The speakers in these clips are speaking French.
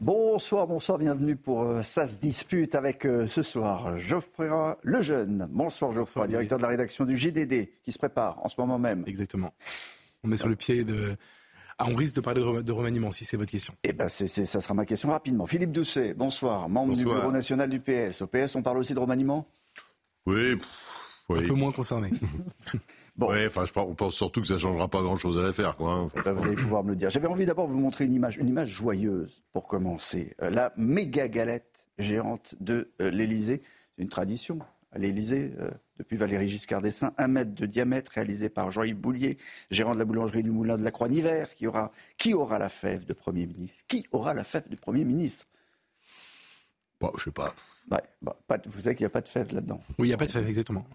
Bonsoir, bonsoir, bienvenue pour euh, Ça se dispute avec euh, ce soir Geoffroy Lejeune. Bonsoir Geoffroy, directeur de la rédaction du GDD qui se prépare en ce moment même. Exactement. On est sur le pied de... Ah, on risque de parler de, remaniement, si c'est votre question. Eh bien, ça sera ma question rapidement. Philippe Doucet, bonsoir, membre du bureau national du PS. Au PS, on parle aussi de remaniement? Oui, un peu moins concerné. bon. enfin, je, on pense surtout que ça ne changera pas grand-chose à l'affaire, quoi. Hein. Eh ben, vous allez pouvoir me le dire. J'avais envie d'abord de vous montrer une image, une image joyeuse pour commencer. Euh, la méga galette géante de euh, l'Élysée. C'est une tradition à l'Élysée. Euh, depuis Valéry Giscard d'Estaing, un mètre de diamètre réalisé par Jean-Yves Boulier, gérant de la boulangerie du Moulin de la Croix-Niver, qui aura, qui aura la fève de Premier ministre Qui aura la fève du Premier ministre? Bon, je sais pas. Ouais, bah, vous savez qu'il n'y a pas de fève là-dedans. Oui, il n'y a pas de fève, exactement.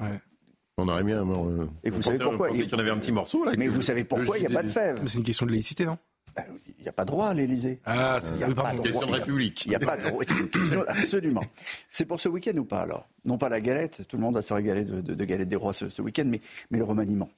On aurait bien. Euh, et vous savez pourquoi Il y en avait un petit morceau là. Mais vous savez pourquoi il n'y a pas de fève C'est une question de laïcité, non? Ben, il n'y a pas droit à l'Élysée. Ah, c'est ça. Une question de République. Il n'y a pas de droit. Absolument. C'est pour ce week-end ou pas alors? Non pas la galette. Tout le monde va se régaler de, de, de galette des rois ce, week-end, mais, mais le remaniement.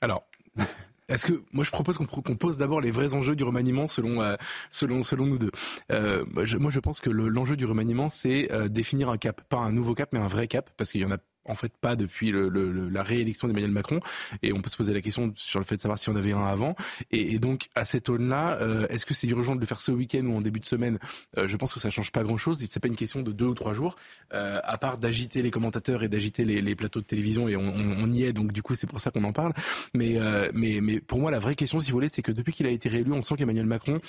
Alors, est-ce que moi je propose qu'on pose d'abord les vrais enjeux du remaniement selon euh, selon selon nous deux. Euh, moi je pense que l'enjeu du remaniement c'est euh, définir un cap, pas un nouveau cap mais un vrai cap parce qu'il y en a en fait pas depuis le, le, la réélection d'Emmanuel Macron. Et on peut se poser la question sur le fait de savoir si on avait un avant. Et, et donc à cette aune-là, euh, est-ce que c'est urgent de le faire ce week-end ou en début de semaine? Euh, Je pense que ça change pas grand-chose. C'est pas une question de deux ou trois jours, euh, à part d'agiter les commentateurs et d'agiter les, les, plateaux de télévision. Et on, on, y est, donc du coup c'est pour ça qu'on en parle. Mais, mais, mais pour moi la vraie question, si vous voulez, c'est que depuis qu'il a été réélu, on sent qu'Emmanuel Macron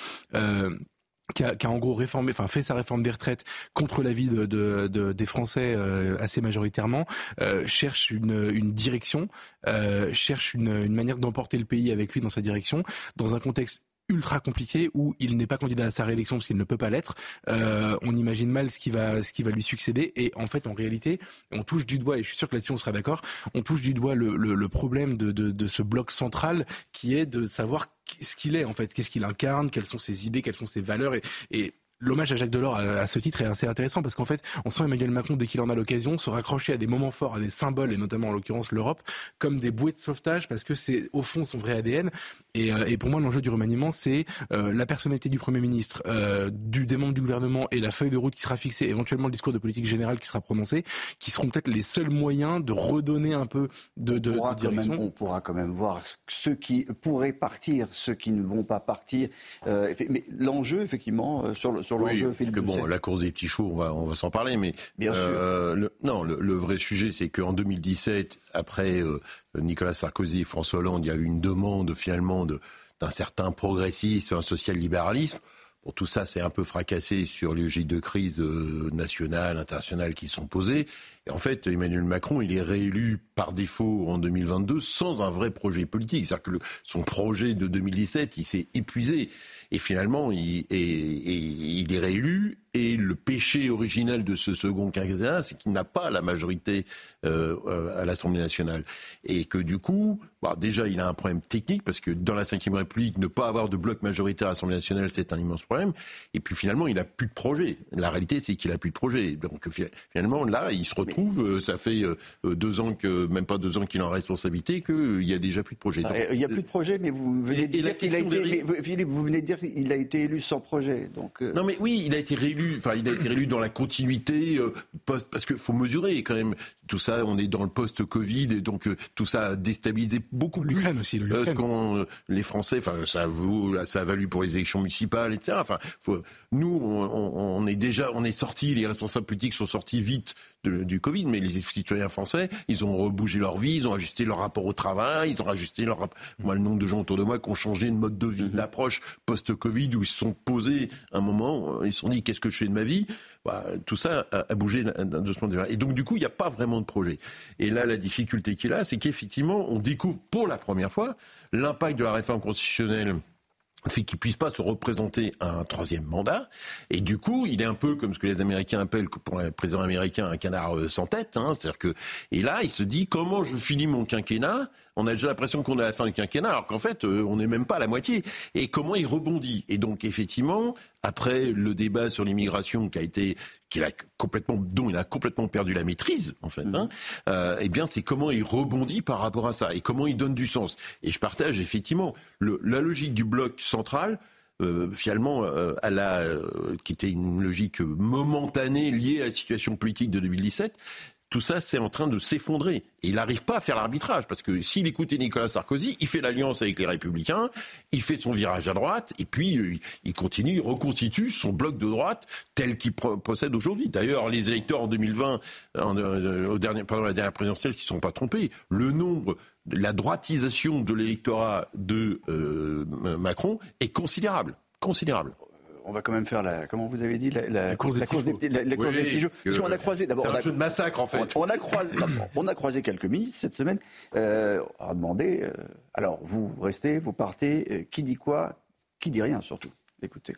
qui a, en gros réformé, enfin fait sa réforme des retraites contre l'avis de, de, de, des Français euh, assez majoritairement, euh, cherche une, une direction, euh, cherche une, une manière d'emporter le pays avec lui dans sa direction, dans un contexte ultra compliqué où il n'est pas candidat à sa réélection parce qu'il ne peut pas l'être. Euh, on imagine mal ce qui va ce qui va lui succéder et en fait en réalité on touche du doigt et je suis sûr que là-dessus on sera d'accord. On touche du doigt le, le, le problème de, de, de, ce bloc central qui est de savoir ce qu'il est en fait, qu'est-ce qu'il incarne, quelles sont ses idées, quelles sont ses valeurs? Et, et L'hommage à Jacques Delors à, ce titre est assez intéressant parce qu'en fait, on sent Emmanuel Macron dès qu'il en a l'occasion se raccrocher à des moments forts, à des symboles et notamment en l'occurrence l'Europe, comme des bouées de sauvetage parce que c'est au fond son vrai ADN. Et, euh, et pour moi, l'enjeu du remaniement, c'est euh, la personnalité du Premier ministre, euh, du des membres du gouvernement et la feuille de route qui sera fixée, éventuellement le discours de politique générale qui sera prononcé, qui seront peut-être les seuls moyens de redonner un peu de, de, on de direction. on pourra quand même voir ceux qui pourraient partir, ceux qui ne vont pas partir. mais l'enjeu, effectivement, sur le sur l'enjeu. Oui, que bon, la course des petits choux, on va, on va s'en parler, mais Bien euh, Le, non, le, vrai sujet, c'est qu'en 2017, après euh, Nicolas Sarkozy et François Hollande, il y a eu une demande finalement d'un certain progressisme, un social-libéralisme. Bon, tout ça, c'est un peu fracassé sur les logiques de crise euh, nationale, internationale qui sont posées. En fait, Emmanuel Macron, il est réélu par défaut en 2022 sans un vrai projet politique. C'est-à-dire que son projet de 2017, il s'est épuisé. Et finalement, il, il est réélu. Et le péché original de ce second quinquennat, c'est qu'il n'a pas la majorité euh, euh, à l'Assemblée nationale. Et que du coup, bah, déjà, il a un problème technique, parce que dans la Ve République, ne pas avoir de bloc majoritaire à l'Assemblée nationale, c'est un immense problème. Et puis finalement, il n'a plus de projet. La réalité, c'est qu'il n'a plus de projet. Donc finalement, là, il se retrouve, euh, ça fait deux ans que, même pas deux ans qu'il est en responsabilité, qu'il n'y a déjà plus de projet. il n'y a plus de projet, mais vous venez de dire qu'il a été, vous venez de dire qu'il a été élu sans projet. Donc, Non, mais oui, il a été réélu enfin, il a été réélu dans la continuité, euh, post, parce qu'il faut mesurer quand même tout ça. On est dans le post-Covid et donc euh, tout ça a déstabilisé beaucoup plus. L'Ukraine aussi, le ce qu'on, les Français, enfin, ça a, ça a valu pour les élections municipales, etc. Enfin, faut, nous, on, on, est déjà, on est sortis, les responsables politiques sont sortis vite du Covid, mais les citoyens français, ils ont rebougé leur vie, ils ont ajusté leur rapport au travail, ils ont ajusté leur moi le nombre de gens autour de moi qui ont changé de mode de vie, d'approche mm-hmm. post-Covid où ils se sont posés un moment, ils se sont dit qu'est-ce que je fais de ma vie? Bah, tout ça a, bougé de ce point de vue. Et donc, du coup, il n'y a pas vraiment de projet. Et là, la difficulté qu'il a, c'est qu'effectivement, on découvre pour la première fois l'impact de la réforme constitutionnelle fait qu'il puisse pas se représenter un troisième mandat. Et du coup, il est un peu comme ce que les Américains appellent, pour un président américain, un canard euh, sans tête. Hein. C'est-à-dire et là, il se dit comment je finis mon quinquennat. On a déjà l'impression qu'on est à la fin du quinquennat, alors qu'en fait, euh, on n'est même pas à la moitié. Et comment il rebondit. Et donc, effectivement, après le débat sur l'immigration qui a été qu'il a complètement, dont il a complètement perdu la maîtrise, en fait, hein, euh, eh bien, c'est comment il rebondit par rapport à ça et comment il donne du sens. Et je partage effectivement le, la logique du bloc central euh, finalement, euh, à la, qui était une logique momentanée liée à la situation politique de 2017, tout ça, c'est en train de s'effondrer. Et il n'arrive pas à faire l'arbitrage, parce que s'il écoutait Nicolas Sarkozy, il fait l'alliance avec les Républicains, il fait son virage à droite, et puis euh, il continue, il reconstitue son bloc de droite tel qu'il possède aujourd'hui. D'ailleurs, les électeurs en 2020, euh, au dernier, pendant la dernière présidentielle, ne sont pas trompés, le nombre la droitisation de l'électorat de euh, Macron est considérable. Considérable on va quand même faire la, comment vous avez dit, la, course des petits jeux. on a croisé, d'abord, un jeu de massacre en fait. On, a croisé, on a croisé quelques ministres cette semaine. Euh, on a demandé, euh, alors vous restez, vous partez, euh, qui dit quoi, qui dit rien surtout. Écoutez.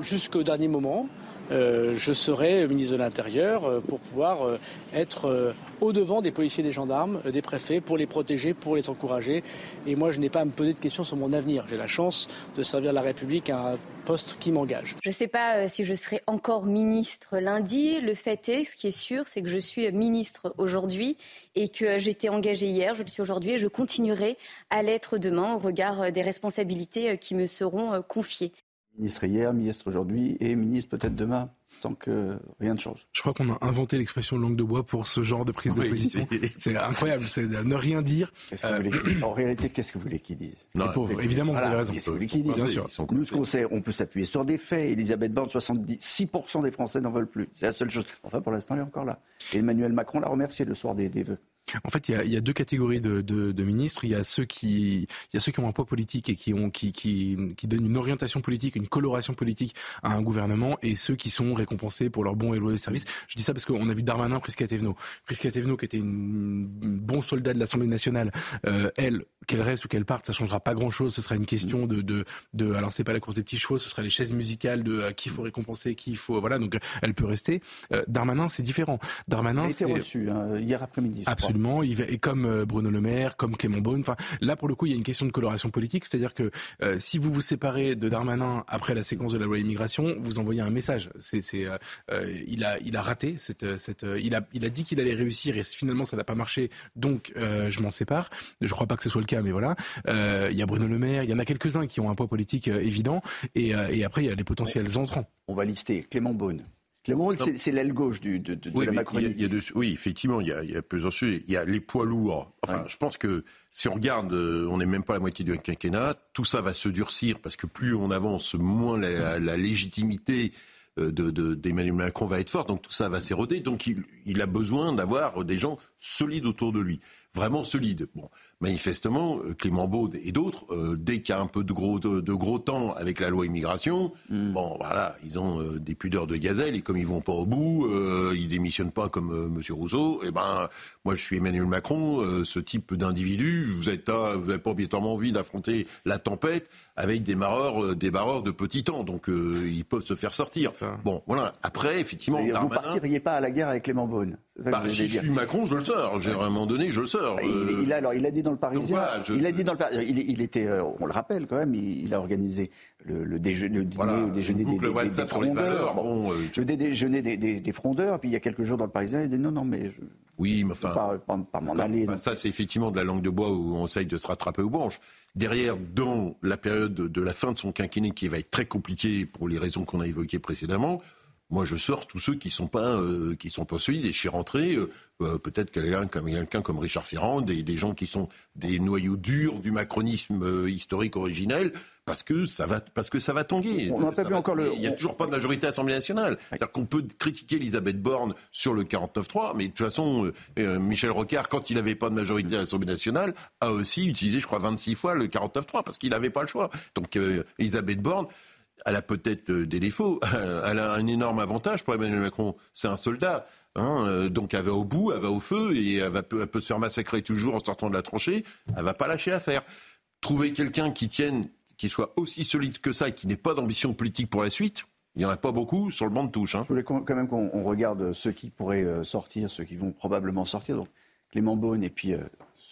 Jusqu'au dernier moment, euh, je serai ministre de l'Intérieur euh, pour pouvoir euh, être au-devant des policiers, des gendarmes, des préfets, pour les protéger, pour les encourager. Et moi, je n'ai pas à me poser de questions sur mon avenir. J'ai la chance de servir la République à un poste qui m'engage. Je ne sais pas si je serai encore ministre lundi. Le fait est, ce qui est sûr, c'est que je suis ministre aujourd'hui et que j'étais engagée hier, je le suis aujourd'hui et je continuerai à l'être demain au regard des responsabilités qui me seront confiées. Ministre hier, ministre aujourd'hui et ministre peut-être demain, tant que rien ne change. Je crois qu'on a inventé l'expression langue de bois pour ce genre de prise de position. C'est incroyable, c'est ne rien dire. en réalité, qu'est-ce que vous voulez qu'ils disent? Non, Évidemment, vous avez raison. Qu'est-ce que vous voulez qu'ils disent? Bien sûr. Nous, ce qu'on sait, on peut s'appuyer sur des faits. Elisabeth Borne, 76% des Français n'en veulent plus. C'est la seule chose. Enfin, pour l'instant, elle est encore là. Et Emmanuel Macron l'a remercié le soir des, des vœux. En fait, il y a, il y a deux catégories de, de, de, ministres. Il y a ceux qui, il y a ceux qui ont un poids politique et qui ont, qui, qui, qui donnent une orientation politique, une coloration politique à un gouvernement, et ceux qui sont récompensés pour leur bon et loyaux service. Je dis ça parce qu'on a vu Darmanin, Prisca Thévenot. Prisca Thévenot, qui était une, bon soldat de l'Assemblée nationale, euh, elle, qu'elle reste ou qu'elle parte, ça changera pas grand-chose. Ce sera une question de, de, de alors c'est pas la course des petits chevaux, ce sera les chaises musicales de à qui il faut récompenser, qui il faut, voilà. Donc elle peut rester. Euh, Darmanin, c'est différent. Darmanin, c'est reçu hein, hier après-midi. Absolument. Et comme euh, Bruno Le Maire, comme Clément Beaune. Enfin, là pour le coup, il y a une question de coloration politique, c'est-à-dire que euh, si vous vous séparez de Darmanin après la séquence de la loi immigration, vous envoyez un message. C'est, c'est, il a, il a raté cette, cette, il a, il a dit qu'il allait réussir et finalement ça n'a pas marché. Donc je m'en sépare. Je crois pas que ce soit le cas mais voilà. Euh, il y a Bruno Le Maire, il y en a quelques-uns qui ont un poids politique euh, évident, et, euh, et, après il y a les potentiels entrants. On va lister Clément Beaune. Clément c'est l'aile gauche du, de, de, la Macronie. Il oui, effectivement, il y, a, il y a plusieurs sujets. Il y a les poids lourds. Enfin, je pense que si on regarde, on n'est même pas à la moitié du quinquennat. Tout ça va se durcir parce que plus on avance, moins la, la légitimité d'Emmanuel de, Macron va être forte. Donc tout ça va s'éroder. Donc il, il a besoin d'avoir des gens solides autour de lui vraiment solides. Bon, manifestement, euh, Clément Baud et d'autres, euh, dès qu'il y a un peu de gros, de, gros temps avec la loi immigration, mm. bon, voilà, ils ont euh, des pudeurs de gazelle et comme ils vont pas au bout, ils démissionnent pas comme Monsieur Rousseau. Et eh ben, moi, je suis Emmanuel Macron, ce type d'individu, vous n'avez pas, vous pas obligatoirement envie d'affronter la tempête avec des barreurs de petit temps, donc ils peuvent se faire sortir. Bon, voilà. Après, effectivement, vous ne partiriez pas à la guerre avec Clément Beaune. Bah, si je suis Macron, je le sors. J'ai à un moment donné, je le sors. Il, a alors, il a dit dans le Parisien. Il a dit dans le il, il était, euh, on le rappelle quand même, il, a organisé le, le, déjeuner, le dîner, déjeuner des, des, des, frondeurs. Bon, euh, le déjeuner des, frondeurs. Puis il y a quelques jours dans le Parisien, il dit non, non, mais je, oui, mais enfin, pas, pas, pas m'en aller. ça, c'est effectivement de la langue de bois où on essaye de se rattraper aux branches. Derrière, dans la période de, de la fin de son quinquennat, qui va être très compliquée pour les raisons qu'on a évoquées précédemment, moi, je sors tous ceux qui sont pas euh, qui sont pas solides. Et je suis rentré euh, euh, peut-être quelqu'un comme quelqu'un comme Richard Ferrand, des, des, gens qui sont des noyaux durs du macronisme historique originel, parce que ça va parce que ça va tanguer. On n'a pas vu encore le. Il n'y a toujours pas de majorité à l'Assemblée nationale. C'est-à-dire qu'on peut critiquer Elisabeth Borne sur le 49-3, mais de toute façon, Michel Rocard, quand il n'avait pas de majorité à l'Assemblée nationale, a aussi utilisé, je crois, 26 fois le 49-3 parce qu'il n'avait pas le choix. Donc Elisabeth Borne elle a peut-être euh, des défauts. Elle a un énorme avantage pour Emmanuel Macron. C'est un soldat. Hein, euh, donc elle va au bout, elle va au feu et elle, peut se faire massacrer toujours en sortant de la tranchée. Elle va pas lâcher affaire. Trouver quelqu'un qui tienne, qui soit aussi solide que ça et qui n'ait pas d'ambition politique pour la suite, il n'y en a pas beaucoup sur le banc de touche. Hein. Je voulais quand même qu'on regarde ceux qui pourraient euh, sortir, ceux qui vont probablement sortir. Donc Clément Beaune et puis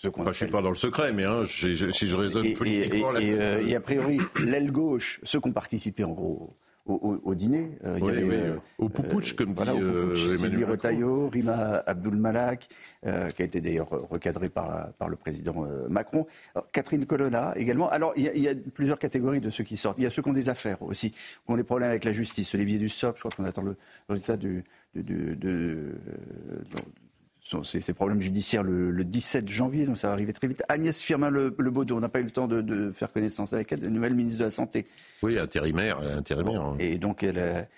je ne suis pas dans le secret, mais hein, si je raisonne politiquement... Et, et, a priori, l'aile gauche, ceux qui ont participé en gros au, dîner. il y avait, au Poupouch, comme dit Emmanuel Retailleau, Rima Abdul Malak, qui a été d'ailleurs recadré par, par le président Macron. Catherine Colonna également. Alors, il y, a, plusieurs catégories de ceux qui sortent. Il y a ceux qui ont des affaires aussi, qui ont des problèmes avec la justice. Olivier Dussopt, je crois qu'on attend le résultat du, de, de, ces, problèmes judiciaires le, 17 janvier, donc ça va arriver très vite. Agnès Firmin Le, on n'a pas eu le temps de, faire connaissance avec elle, nouvelle ministre de la Santé. Oui, intérimaire, intérimaire. Hein. Et donc elle,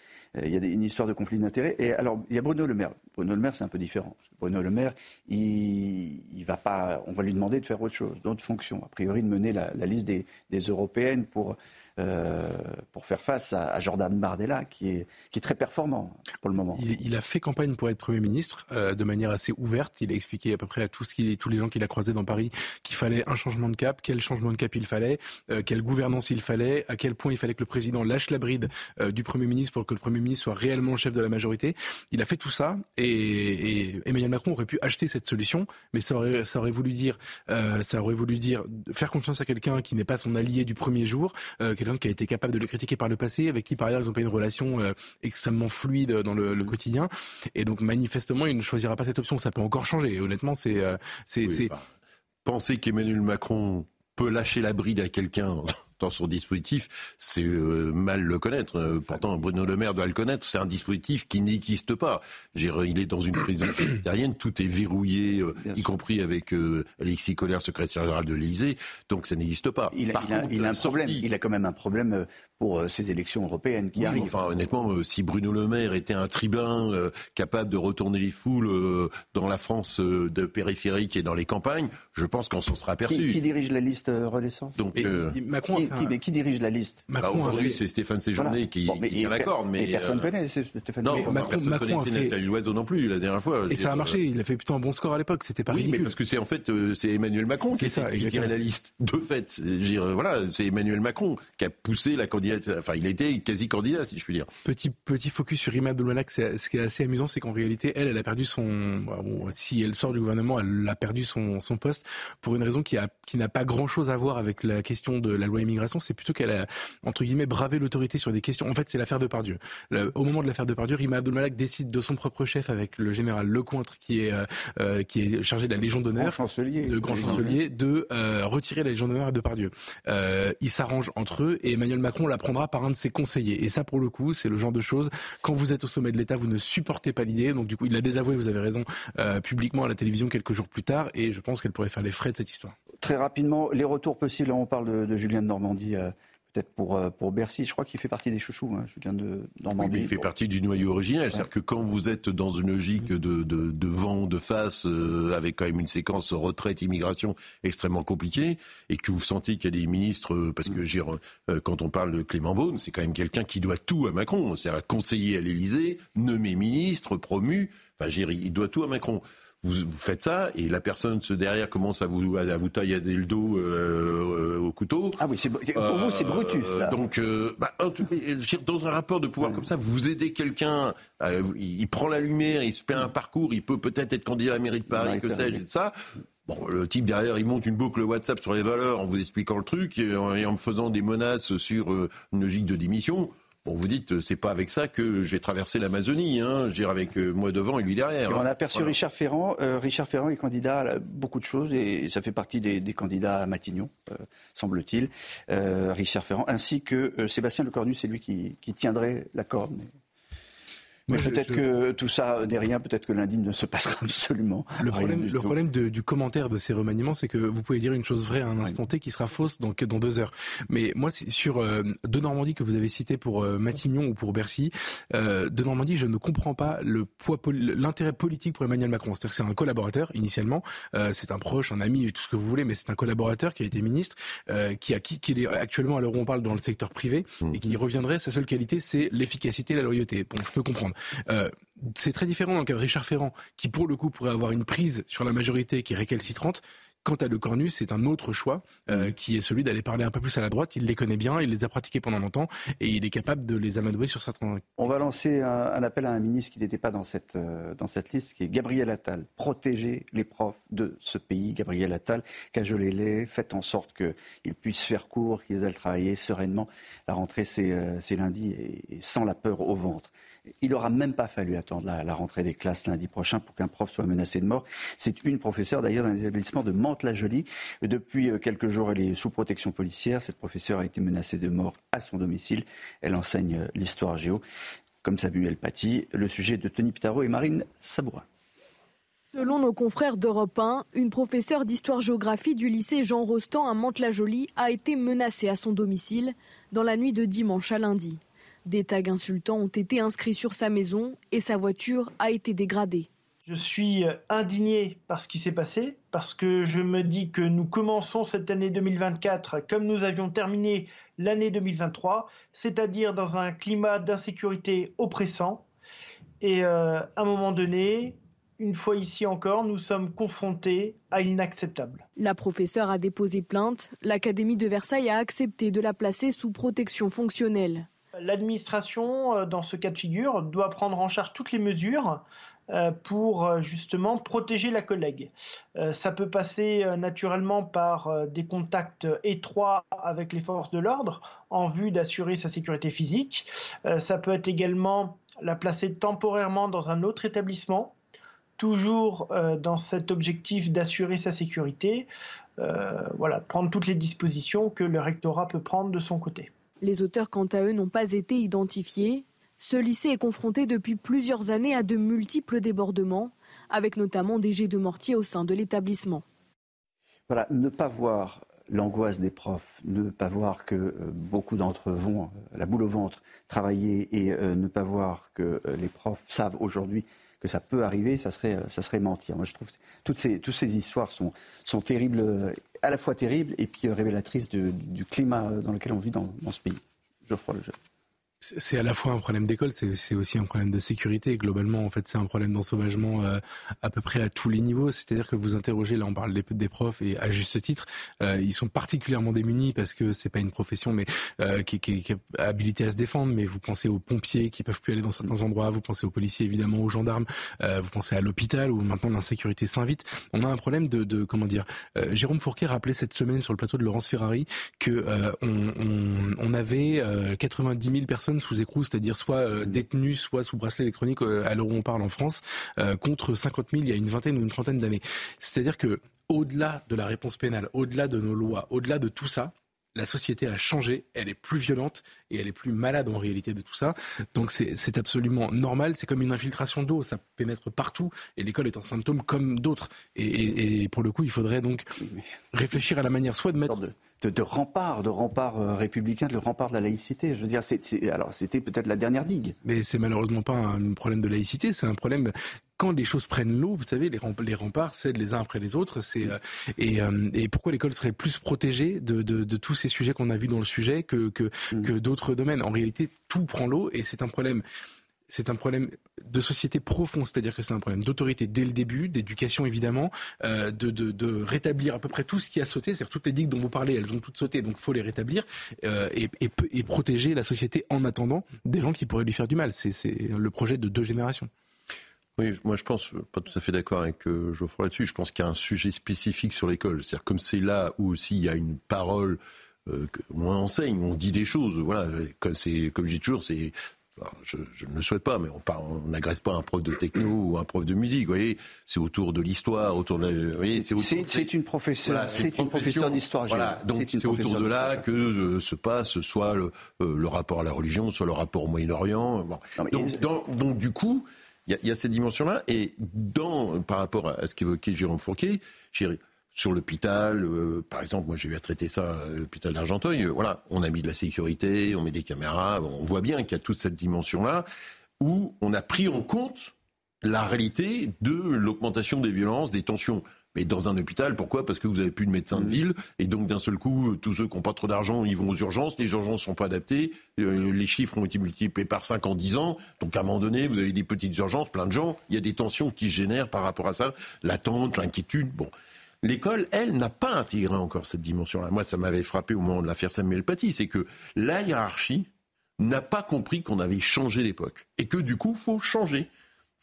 il y a une histoire de conflit d'intérêts. Et alors, il y a Bruno Le Maire. Bruno Le Maire, c'est un peu différent. Bruno Le Maire, il, va pas, on va lui demander de faire autre chose, d'autres fonctions. A priori, de mener la, liste des, des européennes pour euh, pour faire face à, Jordan Bardella, qui est, très performant pour le moment. Il, a fait campagne pour être Premier ministre euh, de manière assez ouverte. Il a expliqué à peu près à qui, tous les gens qu'il a croisés dans Paris qu'il fallait un changement de cap, quel changement de cap il fallait, euh, quelle gouvernance il fallait, à quel point il fallait que le président lâche la bride du Premier ministre pour que le Premier ministre soit réellement chef de la majorité. Il a fait tout ça et, et Emmanuel Macron aurait pu acheter cette solution, mais ça aurait, ça aurait voulu dire, ça aurait voulu dire faire confiance à quelqu'un qui n'est pas son allié du premier jour, quelqu'un qui a été capable de le critiquer par le passé, avec qui par ailleurs ils ont pas une relation euh, extrêmement fluide dans le, le, quotidien. Et donc manifestement, il ne choisira pas cette option. Ça peut encore changer. Et honnêtement, c'est euh, c'est penser qu'Emmanuel Macron peut lâcher la bride à quelqu'un dans son dispositif, c'est euh, mal le connaître. Euh, pourtant, Bruno Le Maire doit le connaître. C'est un dispositif qui n'existe pas. Il est dans une prison végétarienne, tout est verrouillé, euh, y compris avec Alexis Collère, secrétaire général de l'Élysée. Donc ça n'existe pas. Il a, il a un problème. Il a quand même un problème pour euh, ces élections européennes qui arrivent. Enfin, honnêtement, euh, si Bruno Le Maire était un tribun euh, capable de retourner les foules dans la France de périphérique et dans les campagnes, je pense qu'on s'en sera aperçu. Qui, dirige la liste Renaissance? Donc, Macron, qui, mais qui dirige la liste? Bah, Aujourd'hui, c'est Stéphane Séjourné qui, bon, mais, qui l'accorde. Mais, personne ne connaît Stéphane Non, Macron, personne ne connaissait fait... Nathalie Loiseau non plus la dernière fois. Et ça a marché. Il a fait plutôt un bon score à l'époque. C'était pas oui, ridicule. mais parce que c'est en fait c'est Emmanuel Macron qui, ça, qui la liste. De fait, voilà, c'est Emmanuel Macron qui a poussé la candidature. Enfin, il a été quasi candidat, si je puis dire. Petit, petit focus sur Rima Abdelmalak. Ce qui est assez amusant, c'est qu'en réalité, elle, elle a perdu son. Bon, si elle sort du gouvernement, elle a perdu son, son poste pour une raison qui a qui n'a pas grand chose à voir avec la question de la loi immigration. C'est plutôt qu'elle a entre guillemets bravé l'autorité sur des questions. En fait, c'est l'affaire de Pardieu. au moment de l'affaire de Pardieu, Rima Abdelmalak décide de son propre chef avec le général Lecointre qui est euh, euh, qui est chargé de la Légion d'honneur, chancelier, de grand chancelier, de euh, retirer la Légion d'honneur à Depardieu. Euh, ils s'arrangent entre eux et Emmanuel Macron la prendra par un de ses conseiller. Et ça, pour le coup, c'est le genre de choses, quand vous êtes au sommet de l'État, vous ne supportez pas l'idée. Donc, du coup, il l'a désavoué, vous avez raison, euh, publiquement à la télévision quelques jours plus tard. Et je pense qu'elle pourrait faire les frais de cette histoire. Très rapidement, les retours possibles. on parle de, de Julien de Normandie. Euh, peut-être pour, euh, pour Bercy. Je crois qu'il fait partie des chouchous, hein, Julien de Normandie. il fait partie du noyau original. C'est-à-dire que quand vous êtes dans une logique de, de, de vent de face, euh, avec quand même une séquence retraite, immigration extrêmement compliquée, et que vous sentez qu'il y a des ministres, euh, parce que quand on parle de Clément Beaune, c'est quand même quelqu'un qui doit tout à Macron. C'est-à-dire conseiller à l'Élysée, nommé ministre, promu. Enfin, il doit tout à Macron vous, faites ça et la personne derrière commence à vous à vous tailler le dos euh, au couteau. Ah oui, pour vous c'est Brutus là. Donc euh, bah, dans un rapport de pouvoir comme ça, vous aidez quelqu'un, euh, il prend la lumière, il se fait un parcours, il peut peut-être être candidat à la mairie de Paris, que sais-je, et ça. Bon, le type derrière, il monte une boucle WhatsApp sur les valeurs en vous expliquant le truc et en, et en me faisant des menaces sur une logique de démission. Bon, vous dites, c'est pas avec ça que j'ai traversé l'Amazonie. Hein. J'ai avec euh, moi devant et lui derrière. on a aperçu Richard Ferrand. Euh, Richard Ferrand est candidat à beaucoup de choses et ça fait partie des, candidats à Matignon, euh, semble-t-il. Richard Ferrand, ainsi que Sébastien Lecornu, c'est lui qui, qui, tiendrait la corde. Mais peut-être que tout ça n'est rien, peut-être que lundi ne se passera absolument. Le problème, le problème du commentaire de ces remaniements, c'est que vous pouvez dire une chose vraie à un instant T qui sera fausse dans, dans deux heures. Mais moi, sur euh, de Normandie que vous avez cité pour euh, Matignon ou pour Bercy, euh, de Normandie, je ne comprends pas le poids, l'intérêt politique pour Emmanuel Macron. C'est-à-dire que c'est un collaborateur initialement, euh, c'est un proche, un ami, tout ce que vous voulez, mais c'est un collaborateur qui a été ministre, euh, qui a qui, qui est actuellement à l'heure où on parle dans le secteur privé mmh. et qui reviendrait. Sa seule qualité, c'est l'efficacité, la loyauté. Bon, je peux comprendre. Euh, c'est très différent dans le cas de Richard Ferrand, qui pour le coup pourrait avoir une prise sur la majorité qui est récalcitrante, Quant à Le Cornu, c'est un autre choix euh, qui est celui d'aller parler un peu plus à la droite. Il les connaît bien, il les a pratiqués pendant longtemps et il est capable de les amadouer sur certains. On va lancer un, appel à un ministre qui n'était pas dans cette, euh, dans cette liste, qui est Gabriel Attal. Protégez les profs de ce pays, Gabriel Attal. Cajolez-les, faites en sorte qu'ils puissent faire cours, qu'ils aillent travailler sereinement. La rentrée, c'est euh, lundi et, sans la peur au ventre. Il n'aura même pas fallu attendre la, rentrée des classes lundi prochain pour qu'un prof soit menacé de mort. C'est une professeure d'ailleurs d'un établissement de Mantes-la-Jolie. Depuis euh, quelques jours, elle est sous protection policière. Cette professeure a été menacée de mort à son domicile. Elle enseigne euh, l'histoire géo, comme Samuel Paty. Le sujet de Tony Pitaro et Marine Sabourin. Selon nos confrères d'Europe 1, une professeure d'histoire-géographie du lycée Jean Rostand à Mantes-la-Jolie a été menacée à son domicile dans la nuit de dimanche à lundi. Des tags insultants ont été inscrits sur sa maison et sa voiture a été dégradée. Je suis indigné par ce qui s'est passé, parce que je me dis que nous commençons cette année 2024 comme nous avions terminé l'année 2023, c'est-à-dire dans un climat d'insécurité oppressant. Et euh, à un moment donné, une fois ici encore, nous sommes confrontés à l'inacceptable. La professeure a déposé plainte. L'Académie de Versailles a accepté de la placer sous protection fonctionnelle. L'administration, euh, dans ce cas de figure, doit prendre en charge toutes les mesures euh, pour euh, justement protéger la collègue. Ça peut passer naturellement par des contacts étroits avec les forces de l'ordre en vue d'assurer sa sécurité physique. Ça peut être également la placer temporairement dans un autre établissement, toujours dans cet objectif d'assurer sa sécurité. Voilà, prendre toutes les dispositions que le rectorat peut prendre de son côté. Les auteurs, quant à eux, n'ont pas été identifiés. Ce lycée est confronté depuis plusieurs années à de multiples débordements, avec notamment des jets de mortier au sein de l'établissement. Voilà, ne pas voir l'angoisse des profs, ne pas voir que euh, beaucoup d'entre eux vont euh, la boule au ventre travailler et euh, ne pas voir que les profs savent aujourd'hui que ça peut arriver, ça serait, mentir. Je trouve toutes ces, histoires sont terribles à la fois terrible et puis révélatrice du climat dans lequel on vit dans, ce pays. Geoffroy Lejeune. C'est à la fois un problème d'école, c'est aussi un problème de sécurité. Globalement, en fait, c'est un problème d'ensauvagement euh, à peu près à tous les niveaux. C'est-à-dire que vous interrogez, là, on parle des, des profs et à juste titre, euh, ils sont particulièrement démunis parce que c'est pas une profession, mais euh, qui, qui, qui, est habilitée à se défendre. Mais vous pensez aux pompiers qui peuvent plus aller dans certains endroits, vous pensez aux policiers évidemment, aux gendarmes, vous pensez à l'hôpital où maintenant l'insécurité s'invite. On a un problème de, de comment dire. Jérôme Fourquet rappelait cette semaine sur le plateau de Laurence Ferrari que on, on, on, avait 90 000 personnes sous écrou, c'est-à-dire soit euh, détenus, soit sous bracelet électronique euh, à l'heure où on parle en France, euh, contre 50 000 il y a une vingtaine ou une trentaine d'années. C'est-à-dire que au-delà de la réponse pénale, au-delà de nos lois, au-delà de tout ça, la société a changé, elle est plus violente et elle est plus malade en réalité de tout ça. Donc c'est absolument normal, c'est comme une infiltration d'eau, ça pénètre partout et l'école est un symptôme comme d'autres. Et, pour le coup, il faudrait donc réfléchir à la manière soit de mettre de, rempart, de rempart euh, républicain, de rempart de la laïcité. Je veux dire, alors c'était peut-être la dernière digue. Mais c'est malheureusement pas un problème de laïcité, c'est un problème quand les choses prennent l'eau, vous savez, les, remparts cèdent les uns après les autres. C'est euh, euh, et, pourquoi l'école serait plus protégée de, tous ces sujets qu'on a vus dans le sujet que que, mm. que d'autres domaines? En réalité, tout prend l'eau et c'est un problème c'est un problème de société profond, c'est-à-dire que c'est un problème d'autorité dès le début, d'éducation évidemment, euh, de, rétablir à peu près tout ce qui a sauté, c'est-à-dire toutes les digues dont vous parlez, elles ont toutes sauté, donc faut les rétablir euh, et, protéger la société en attendant des gens qui pourraient lui faire du mal. C'est le projet de deux générations. Oui, moi je pense, pas tout à fait d'accord avec euh, Geoffroy là-dessus, je pense qu'il y a un sujet spécifique sur l'école. C'est-à-dire comme c'est là où aussi il y a une parole euh, on enseigne, on dit des choses. Voilà, comme c'est, comme je dis toujours, c'est je, ne le souhaite pas, mais on n'agresse pas un prof de techno ou un prof de musique. Vous voyez, c'est autour de l'histoire, autour de c'est une professeure, c'est une professeure d'histoire. Voilà, donc c'est autour de là que euh, se passe soit le, euh, le, rapport à la religion, soit le rapport au Moyen-Orient. Bon. Donc, donc, du coup, il y, a cette dimension-là, et dans par rapport à ce qu'évoquait Jérôme Fourquet, sur l'hôpital, euh, par exemple, moi j'ai eu à traiter ça à l'hôpital d'Argenteuil, euh, voilà, on a mis de la sécurité, on met des caméras, on voit bien qu'il y a toute cette dimension-là où on a pris en compte la réalité de l'augmentation des violences, des tensions. Mais dans un hôpital, pourquoi? Parce que vous avez plus de médecins de mmh. ville, et donc d'un seul coup, tous ceux qui n'ont pas trop d'argent, ils vont aux urgences, les urgences ne sont pas adaptées, euh, les chiffres ont été multipliés par 5 en 10 ans, donc à un moment donné, vous avez des petites urgences, plein de gens, il y a des tensions qui se génèrent par rapport à ça, l'attente, l'inquiétude, bon. l'école, elle, n'a pas intégré encore cette dimension-là. Moi, ça m'avait frappé au moment de l'affaire Samuel Paty, c'est que la hiérarchie n'a pas compris qu'on avait changé l'époque. Et que du coup, faut changer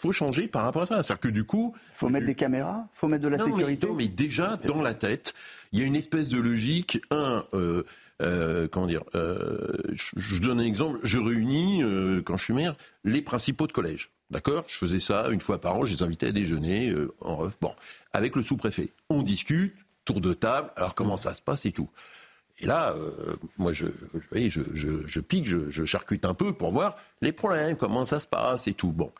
faut changer par rapport à ça. C'est-à-dire que du coup, faut mettre des caméras, faut mettre de la sécurité. Mais, mais déjà dans la tête, il y a une espèce de logique. Un, euh, euh, comment dire euh, je, je, donne un exemple. Je réunis quand je suis maire les principaux de collège. D'accord? Je faisais ça une fois par an. Je les invitais à déjeuner en ref. Bon, avec le sous-préfet, on discute, tour de table. Alors comment ça se passe et tout. Et là, euh, moi, je, je, je, pique, je, je charcute un peu pour voir les problèmes, comment ça se passe et tout. Bon.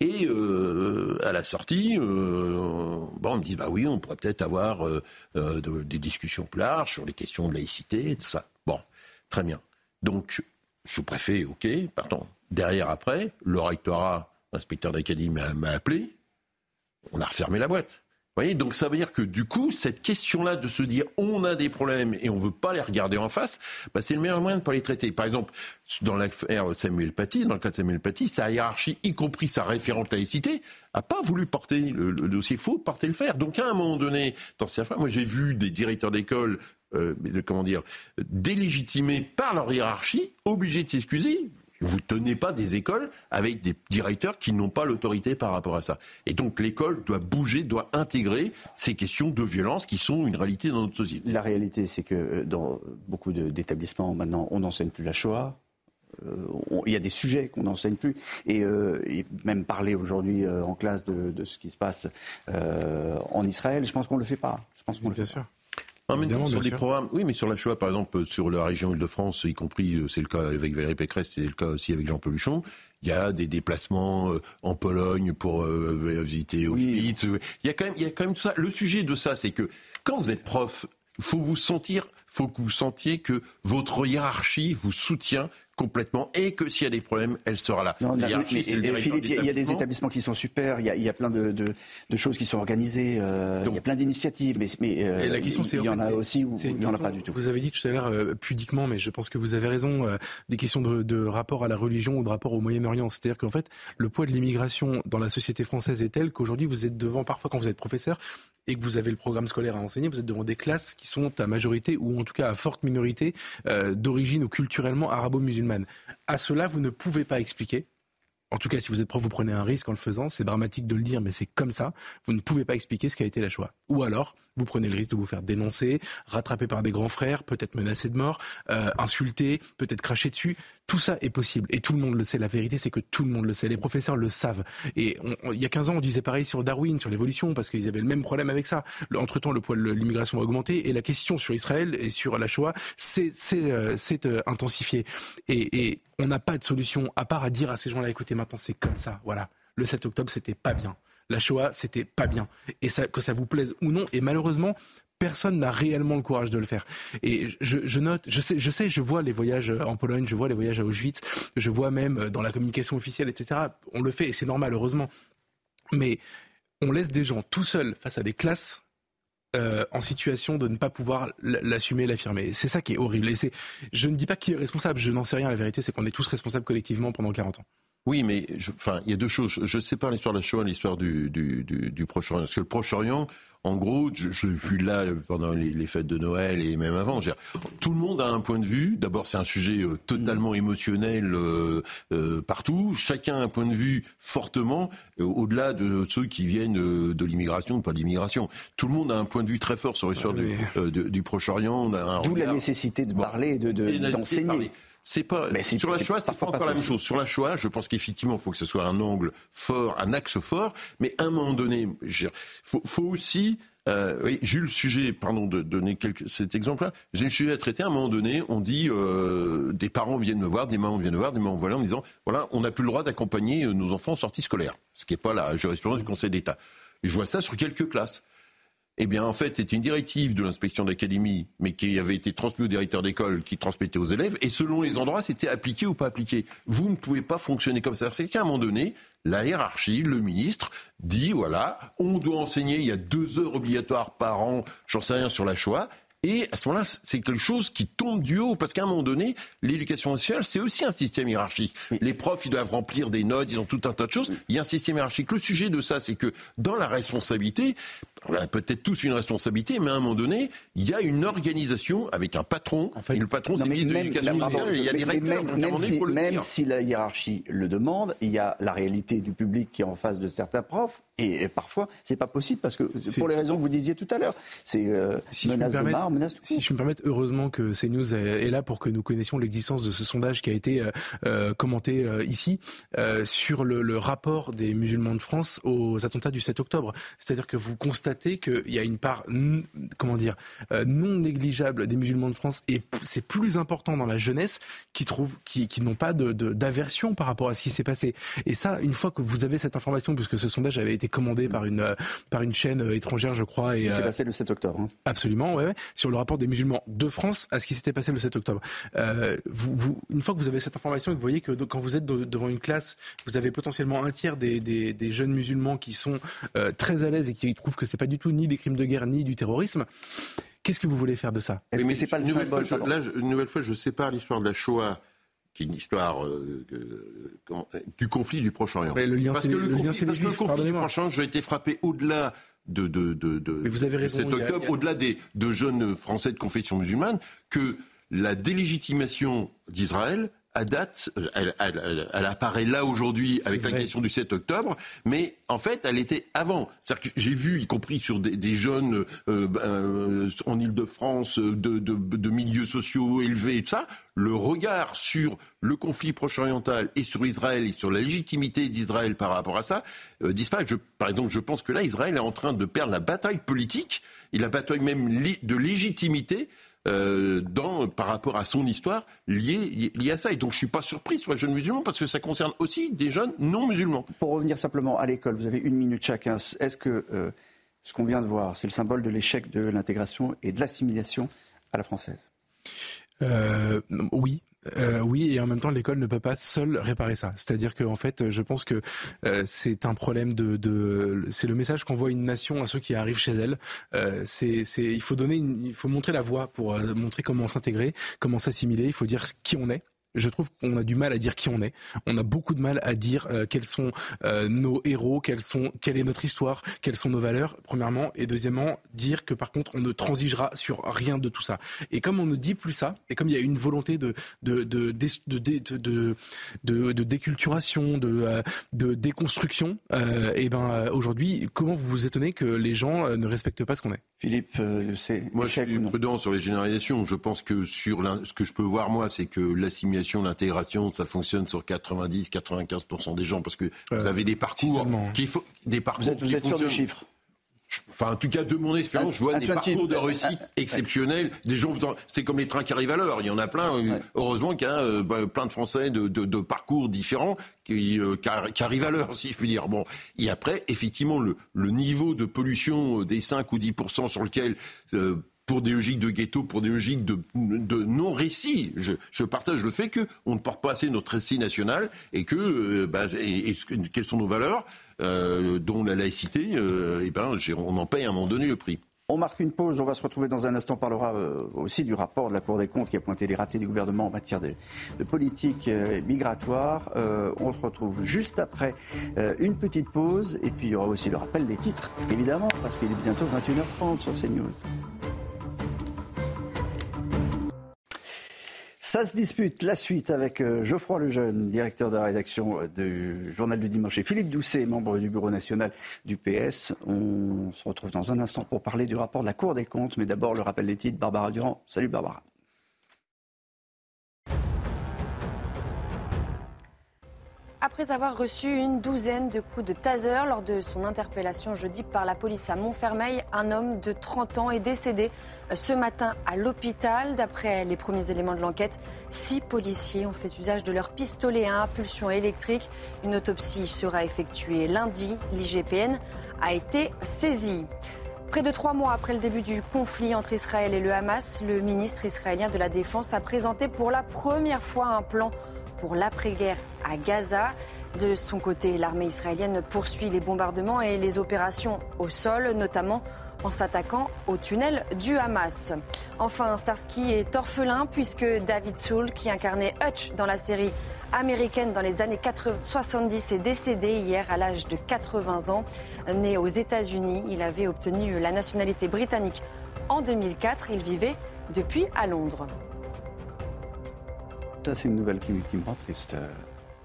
Et euh, à la sortie, euh, bon, on me dit bah oui, on pourrait peut-être avoir euh, de, des discussions plus larges sur les questions de laïcité et tout ça. Bon, très bien. Donc, sous-préfet, ok, pardon. Derrière, après, le rectorat, l'inspecteur d'académie m'a appelé. On a refermé la boîte voyez, donc ça veut dire que du coup, cette question-là de se dire on a des problèmes et on veut pas les regarder en face, bah, c'est le meilleur moyen de pas les traiter. Par exemple, dans l'affaire Samuel Paty, dans le cas de Samuel Paty, sa hiérarchie, y compris sa référente laïcité, a pas voulu porter le, dossier faux, porter le fer. Donc à un moment donné, dans ces affaires, moi j'ai vu des directeurs d'école euh, comment dire, délégitimés par leur hiérarchie, obligés de s'excuser vous tenez pas des écoles avec des directeurs qui n'ont pas l'autorité par rapport à ça. Et donc l'école doit bouger, doit intégrer ces questions de violence qui sont une réalité dans notre société. La réalité, c'est que euh, dans beaucoup d'établissements maintenant, on n'enseigne plus la Shoah. Euh, il y a des sujets qu'on n'enseigne plus et, euh, et, même parler aujourd'hui euh, en classe de, de, ce qui se passe euh, en Israël, je pense qu'on le fait pas. Je pense qu'on le fait sûr. Pas. En même temps, sur des programmes, oui, mais sur la Shoah, par exemple, sur la région Île-de-France, y compris, c'est le cas avec Valérie Pécresse, c'est le cas aussi avec Jean Peluchon, il y a des déplacements euh, en Pologne pour euh, visiter Auschwitz. Oui. Il y a quand même, il y a quand même tout ça. Le sujet de ça, c'est que quand vous êtes prof, faut vous sentir, faut que vous sentiez que votre hiérarchie vous soutient complètement et que s'il y a des problèmes, elle sera là. Non, mais, mais, Philippe, il y a des établissements qui sont super, il y a, il y a plein de, de, de, choses qui sont organisées, euh, Donc, il y a plein d'initiatives, mais, mais euh, et la question, il, il y en, a aussi où il n'y en a pas du tout. Vous avez dit tout à l'heure euh, pudiquement, mais je pense que vous avez raison, euh, des questions de, de, rapport à la religion ou de rapport au Moyen-Orient. C'est-à-dire qu'en fait, le poids de l'immigration dans la société française est tel qu'aujourd'hui, vous êtes devant, parfois quand vous êtes professeur, et que vous avez le programme scolaire à enseigner, vous êtes devant des classes qui sont à majorité ou en tout cas à forte minorité euh, d'origine ou culturellement arabo-musulmane. À cela, vous ne pouvez pas expliquer. En tout cas, si vous êtes prof, vous prenez un risque en le faisant. C'est dramatique de le dire, mais c'est comme ça. Vous ne pouvez pas expliquer ce qu'a été la Shoah. Ou alors, vous prenez le risque de vous faire dénoncer, rattraper par des grands frères, peut-être menacé de mort, euh, insulter, peut-être cracher dessus. Tout ça est possible. Et tout le monde le sait. La vérité, c'est que tout le monde le sait. Les professeurs le savent. Et il y a 15 ans, on disait pareil sur Darwin, sur l'évolution, parce qu'ils avaient le même problème avec ça. Entre-temps, le poids de l'immigration a augmenté. Et la question sur Israël et sur la Shoah s'est euh, euh, intensifiée. Et, et on n'a pas de solution à part à dire à ces gens-là, écoutez, maintenant c'est comme ça. Voilà. Le 7 octobre, c'était pas bien la Shoah, c'était pas bien. Et ça, que ça vous plaise ou non, et malheureusement, personne n'a réellement le courage de le faire. Et je, note, je sais, je sais, je vois les voyages en Pologne, je vois les voyages à Auschwitz, je vois même dans la communication officielle, etc. On le fait et c'est normal, heureusement. Mais on laisse des gens tout seuls face à des classes euh, en situation de ne pas pouvoir l'assumer, l'affirmer. C'est ça qui est horrible. Et je ne dis pas qui est responsable, je n'en sais rien. La vérité, c'est qu'on est tous responsables collectivement pendant 40 ans. Oui, mais je, enfin, il y a deux choses. Je sépare l'histoire de la Shoah et l'histoire du, du Proche-Orient. Parce que le Proche-Orient, en gros, je, je vu là pendant les, les, fêtes de Noël et même avant. Dire, tout le monde a un point de vue. D'abord, c'est un sujet euh, totalement émotionnel euh, euh, partout. Chacun a un point de vue fortement euh, au-delà de ceux qui viennent de l'immigration, pas de l'immigration. Tout le monde a un point de vue très fort sur l'histoire oui. du, du Proche-Orient. D'où la nécessité de bon. parler, de, d'enseigner. De, c'est pas mais sur la Shoah, c'est pas encore la même chose. Sur la Shoah, je pense qu'effectivement, il faut que ce soit un angle fort, un axe fort, mais à un moment donné, il faut, faut, aussi euh, oui, j'ai eu le sujet, pardon de donner quelques, cet exemple-là, j'ai eu le sujet à traiter, à un moment donné, on dit, euh, des parents viennent me voir, des mamans viennent me voir, des mamans voilà, en me disant, voilà, on n'a plus le droit d'accompagner nos enfants en sortie scolaire, ce qui n'est pas la jurisprudence du Conseil d'État. Je vois ça sur quelques classes. Eh bien, en fait, c'est une directive de l'inspection d'académie, mais qui avait été transmise au directeur d'école, qui transmettait aux élèves, et selon les endroits, c'était appliqué ou pas appliqué. Vous ne pouvez pas fonctionner comme ça. C'est qu'à un moment donné, la hiérarchie, le ministre, dit, voilà, on doit enseigner, il y a deux heures obligatoires par an, j'en sais rien sur la Shoah, et à ce moment-là, c'est quelque chose qui tombe du haut, parce qu'à un moment donné, l'éducation nationale, c'est aussi un système hiérarchique. Les profs, ils doivent remplir des notes, ils ont tout un tas de choses. Il y a un système hiérarchique. Le sujet de ça, c'est que dans la responsabilité, on a peut-être tous une responsabilité, mais à un moment donné, il y a une organisation avec un patron. En fait, et le patron, c'est le ministre de l'Éducation. Il y a des règles. Même, donc à un même moment donné, il si, faut le même si la hiérarchie le demande, il y a la réalité du public qui est en face de certains profs. Et, et parfois, c'est pas possible parce que C'est- pour les raisons que vous disiez tout à l'heure, c'est euh, Si je, menace me de mort, menace de si je me permets, heureusement que CNews est là pour que nous connaissions l'existence de ce sondage qui a été euh, euh, commenté euh, ici euh, sur le, le rapport des musulmans de France aux attentats du 7 octobre. C'est-à-dire que vous constatez qu'il y a une part, comment dire, euh, non négligeable des musulmans de France et c'est plus important dans la jeunesse qui trouvent, qui, qui n'ont pas de- de- d'aversion par rapport à ce qui s'est passé. Et ça, une fois que vous avez cette information, puisque ce sondage avait été commandé par une euh, par une chaîne euh, étrangère, je crois, et C'est passé le 7 octobre. hein. Absolument, ouais, ouais. Sur le rapport des musulmans de France à ce qui s'était passé le 7 octobre. Euh, vous, vous, une fois que vous avez cette information et que vous voyez que quand vous êtes de- devant une classe, vous avez potentiellement un tiers des, des, des jeunes musulmans qui sont euh, très à l'aise et qui trouvent que c'est pas du tout ni des crimes de guerre ni du terrorisme. Qu'est-ce que vous voulez faire de ça? Que c'est pas le une nouvelle symbole fois, je, là, je- une nouvelle fois, je sépare l'histoire de la Shoah, qui est une histoire euh, euh, du conflit du Proche-Orient. Ouais, le lien, Parce c'est que le le lien, conflit, parce que le conflit du. Proche-Orient, j'ai été frappé au-delà de, de, de, de Mais vous avez de raison, cet octobre, a- au-delà des de jeunes Français de confession musulmane, que la délégitimation d'Israël à date, elle, elle- elle- elle apparaît là aujourd'hui avec la question du 7 octobre, mais en fait, elle était avant. C'est-à-dire que j'ai vu, y compris sur des, des jeunes euh, euh, en Ile-de-France, euh, de, de, de milieux sociaux élevés et tout ça, le regard sur le conflit proche-oriental et sur Israël et sur la légitimité d'Israël par rapport à ça euh, disparaît. Je, par exemple, je pense que là, Israël est en train de perdre la bataille politique et la bataille même de légitimité euh, dans, par rapport à son histoire liée, liée à ça. Et donc, je suis pas surpris sur les jeunes musulmans parce que ça concerne aussi des jeunes non musulmans. Pour revenir simplement à l'école, vous avez une minute chacun. Est-ce que euh, ce qu'on vient de voir, c'est le symbole de l'échec de l'intégration et de l'assimilation à la française? Euh, oui. Euh, oui, et en même temps, l'école ne peut pas seule réparer ça. C'est-à-dire que, en fait, je pense que euh, c'est un problème de, de c'est le message qu'envoie une nation à ceux qui arrivent chez elle. Euh, c'est, c'est, il faut donner, une- il faut montrer la voie pour euh, montrer comment s'intégrer, comment s'assimiler. Il faut dire qui on est. Je trouve qu'on a du mal à dire qui on est. On a beaucoup de mal à dire euh, quels sont euh, nos héros, quels sont, quelle est notre histoire, quelles sont nos valeurs. Premièrement, et deuxièmement, dire que par contre, on ne transigera sur rien de tout ça. Et comme on ne dit plus ça, et comme il y a une volonté de de de de de, de, de, de- de déculturation, de euh, de déconstruction, euh, et ben euh, aujourd'hui, comment vous vous étonnez que les gens ne respectent pas ce qu'on est? Philippe, euh, c'est Moi, je suis prudent sur les généralisations. Je pense que sur ce que je peux voir, moi, c'est que l'assimilation, l'intégration, ça fonctionne sur 90-95% des gens parce que vous avez des parcours qui fo- des parcours Vous êtes, vous qui êtes sûr du chiffre Enfin, en tout cas, de mon expérience, je vois des parcours de réussite euh, exceptionnels. Des gens, c'est comme les trains qui arrivent à l'heure. Il y en a plein. euh, Ouais. Heureusement qu'il y a euh, bah, plein de Français de, de- de parcours différents qui, euh, qui arri- qui arrivent à l'heure, si je puis dire. Bon, et après, effectivement, le, le niveau de pollution des 5 ou 10 sur lequel euh, pour des logiques de ghetto, pour des logiques de, non-récit. Je, partage le fait que on ne porte pas assez notre récit national et que euh, bah, et, et quelles sont nos valeurs, euh, dont la laïcité. euh, et ben, on en paye à un moment donné le prix. On marque une pause, on va se retrouver dans un instant, on parlera aussi du rapport de la Cour des comptes qui a pointé les ratés du gouvernement en matière de, politique migratoire. On se retrouve juste après une petite pause et puis il y aura aussi le rappel des titres, évidemment, parce qu'il est bientôt 21h30 sur CNews. Ça se dispute la suite avec euh, Geoffroy Lejeune, directeur de la rédaction euh, du Journal du Dimanche, et Philippe Doucet, membre du bureau national du PS. On se retrouve dans un instant pour parler du rapport de la Cour des comptes, mais d'abord le rappel des titres, Barbara Durand. Salut Barbara. Après avoir reçu une douzaine de coups de taser lors de son interpellation jeudi par la police à Montfermeil, un homme de 30 ans est décédé euh, ce matin à l'hôpital. D'après les premiers éléments de l'enquête, six policiers ont fait usage de leur pistolet à impulsion électrique. Une autopsie sera effectuée lundi. L'IGPN a été saisie. Près de trois mois après le début du conflit entre Israël et le Hamas, le ministre israélien de la Défense a présenté pour la première fois un plan pour l'après-guerre à Gaza. De son côté, l'armée israélienne poursuit les bombardements et les opérations au sol, notamment en s'attaquant au tunnel du Hamas. Enfin, Starsky est orphelin puisque David Soul, qui incarnait Hutch dans la série américaine dans les années 70 est décédé hier à l'âge de 80 ans. Né aux États-Unis, il avait obtenu la nationalité britannique en 2004. Il vivait depuis à Londres. Ça, c'est une nouvelle qui, qui me rend triste.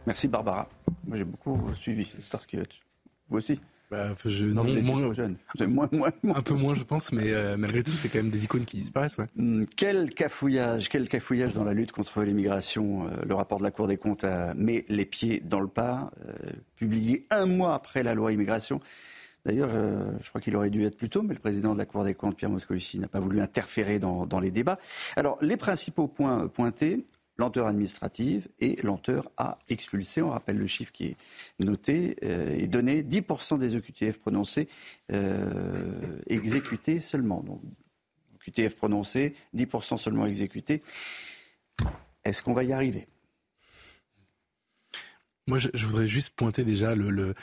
Merci Barbara. Moi, j'ai beaucoup suivi Starsky Hutch. Vous aussi bah, je, non, moins, jeune. Moins, moins, Un peu moins, je pense, mais euh, malgré tout, c'est quand même des icônes qui disparaissent. Ouais. Hum, quel cafouillage, quel cafouillage dans la lutte contre l'immigration. Euh, le rapport de la Cour des comptes a mis les pieds dans le pas, euh, publié un mois après la loi immigration. D'ailleurs, je crois qu'il aurait dû être plus tôt, mais le président de la Cour des comptes, Pierre Moscovici, n'a pas voulu interférer dans, dans, les débats. Alors, les principaux points pointés, lenteur administrative et lenteur à expulser. On rappelle le chiffre qui est noté euh, et donné 10% des OQTF prononcés euh, exécutés seulement. Donc, OQTF prononcés, 10% seulement exécutés. Est-ce qu'on va y arriver? Moi, je, voudrais juste pointer déjà le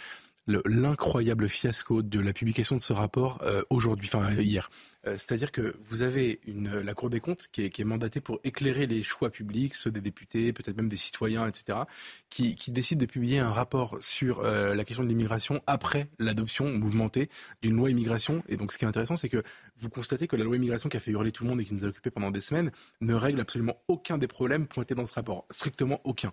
l'incroyable fiasco de la publication de ce rapport euh, aujourd'hui, enfin hier. Euh, c'est-à-dire que vous avez la Cour des comptes qui est, mandatée pour éclairer les choix publics, ceux des députés, peut-être même des citoyens, etc., qui, qui décide de publier un rapport sur euh, la question de l'immigration après l'adoption mouvementée d'une loi immigration. Et donc ce qui est intéressant, c'est que vous constatez que la loi immigration qui a fait hurler tout le monde et qui nous a occupés pendant des semaines ne règle absolument aucun des problèmes pointés dans ce rapport, strictement aucun.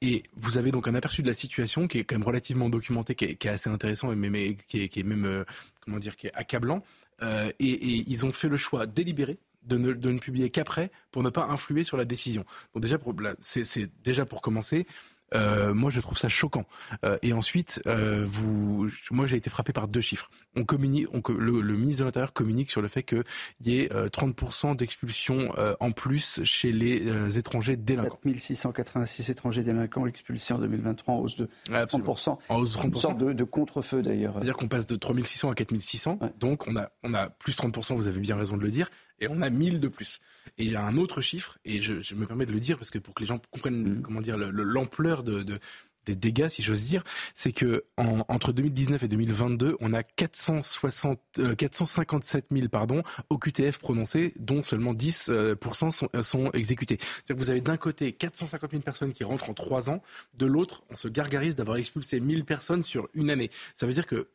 Et vous avez donc un aperçu de la situation qui est quand même relativement documenté, qui est, qui est assez intéressant, mais, mais qui, est, même, euh, comment dire, qui est accablant. Euh, et, ils ont fait le choix délibéré de ne, de ne publier qu'après pour ne pas influer sur la décision. Donc déjà, c'est déjà pour commencer. Euh, moi, je trouve ça choquant. Euh, et ensuite, euh, vous, moi, j'ai été frappé par deux chiffres. On communique, on, le, le, ministre de l'Intérieur communique sur le fait qu'il y ait 30% d'expulsions en plus chez les étrangers délinquants. 4686 étrangers délinquants expulsés en 2023 en hausse de 30%. En hausse de 30%. Une sorte de, de contre-feu d'ailleurs. C'est-à-dire qu'on passe de 3600 à 4600. Donc on a, on a plus 30%, vous avez bien raison de le dire, et on a 1000 de plus. Et il y a un autre chiffre, et je, je, me permets de le dire parce que pour que les gens comprennent mmh. comment dire l'ampleur de, de, des dégâts, si j'ose dire, c'est que en, entre 2019 et 2022, on a 460, euh, 457 000 pardon, OQTF prononcés, dont seulement 10 euh, sont, euh, sont exécutés. C'est-à-dire que vous avez d'un côté 450 000 personnes qui rentrent en trois ans, de l'autre, on se gargarise d'avoir expulsé 1000 personnes sur une année. Ça veut dire que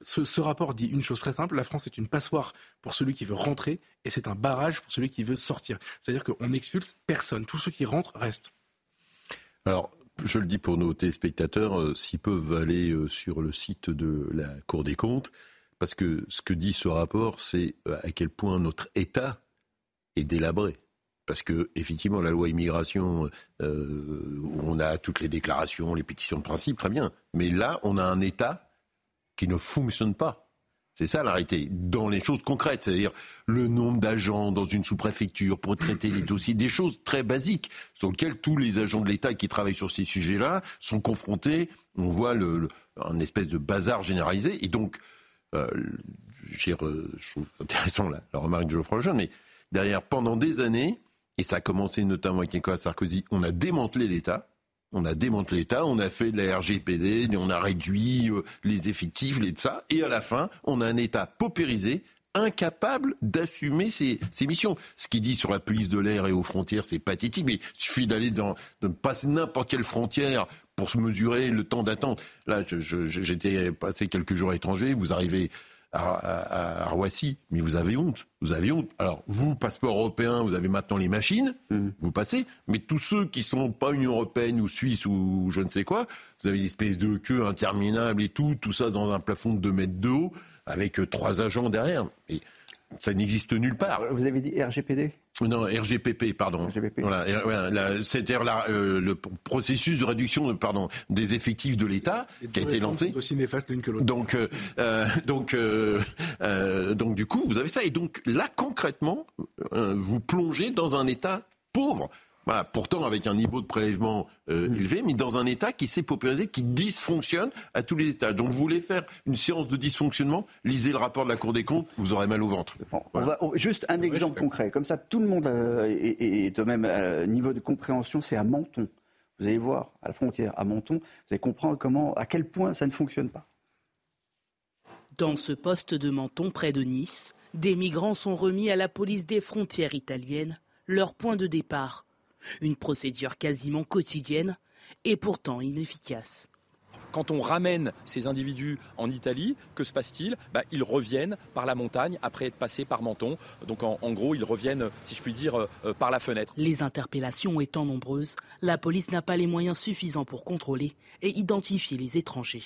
ce, ce, rapport dit une chose très simple, la France est une passoire pour celui qui veut rentrer et c'est un barrage pour celui qui veut sortir. C'est-à-dire qu'on expulse personne, tous ceux qui rentrent restent. Alors, je le dis pour nos téléspectateurs, euh, s'ils peuvent aller euh, sur le site de la Cour des comptes, parce que ce que dit ce rapport, c'est euh, à quel point notre État est délabré. Parce que effectivement, la loi immigration, on a toutes les déclarations, les pétitions de principe, très bien. Mais là, on a un État qui ne fonctionne pas. C'est ça l'arrêté, dans les choses concrètes, c'est-à-dire le nombre d'agents dans une sous-préfecture pour traiter les dossiers, des choses très basiques sur lesquelles tous les agents de l'État qui travaillent sur ces sujets-là sont confrontés. On voit un espèce de bazar généralisé. Et donc, euh, je trouve intéressant la, la remarque de Geoffroy Lejeune, mais derrière, pendant des années, et ça a commencé notamment avec Nicolas Sarkozy, on a démantelé l'État on a démantelé l'État, on a fait de la RGPD, on a réduit euh, les effectifs, les de ça, et à la fin, on a un État paupérisé, incapable d'assumer ses, missions. Ce qu'il dit sur la police de l'air et aux frontières, c'est pathétique, mais il suffit d'aller dans, de passer n'importe quelle frontière pour se mesurer le temps d'attente. Là, j'étais passé quelques jours à l'étranger, vous arrivez à, Roissy, mais vous avez honte. Vous avez honte. Alors, vous, passeport européen, vous avez maintenant les machines, mmh. vous passez, mais tous ceux qui sont pas Union européenne ou Suisse ou je ne sais quoi, vous avez une espèce de queue interminable et tout, tout ça dans un plafond de 2 mètres de haut, avec euh, trois agents derrière. Et ça n'existe nulle part. Vous avez dit RGPD non, RGPP, pardon. RGPP. Voilà, c'est-à-dire euh, le processus de réduction, pardon, des effectifs de l'État qui a été lancé. Aussi néfaste l'une que l'autre. Donc, euh, euh donc, euh, euh, donc, du coup, vous avez ça. Et donc, là, concrètement, vous plongez dans un État pauvre pourtant avec un niveau de prélèvement euh, mm. élevé, mais dans un État qui s'est paupérisé, qui dysfonctionne à tous les étages. Donc vous voulez faire une séance de dysfonctionnement, lisez le rapport de la Cour des comptes, vous aurez mal au ventre. on va, juste un exemple concret, comme ça tout le monde euh, est, au même euh, niveau de compréhension, c'est à Menton. Vous allez voir à la frontière, à Menton, vous allez comprendre comment, à quel point ça ne fonctionne pas. Dans ce poste de Menton, près de Nice, des migrants sont remis à la police des frontières italiennes, leur point de départ. Une procédure quasiment quotidienne et pourtant inefficace. Quand on ramène ces individus en Italie, que se passe-t-il? Bah, Ils reviennent par la montagne après être passés par Menton. Donc en, gros, ils reviennent, si je puis dire, euh, euh, par la fenêtre. Les interpellations étant nombreuses, la police n'a pas les moyens suffisants pour contrôler et identifier les étrangers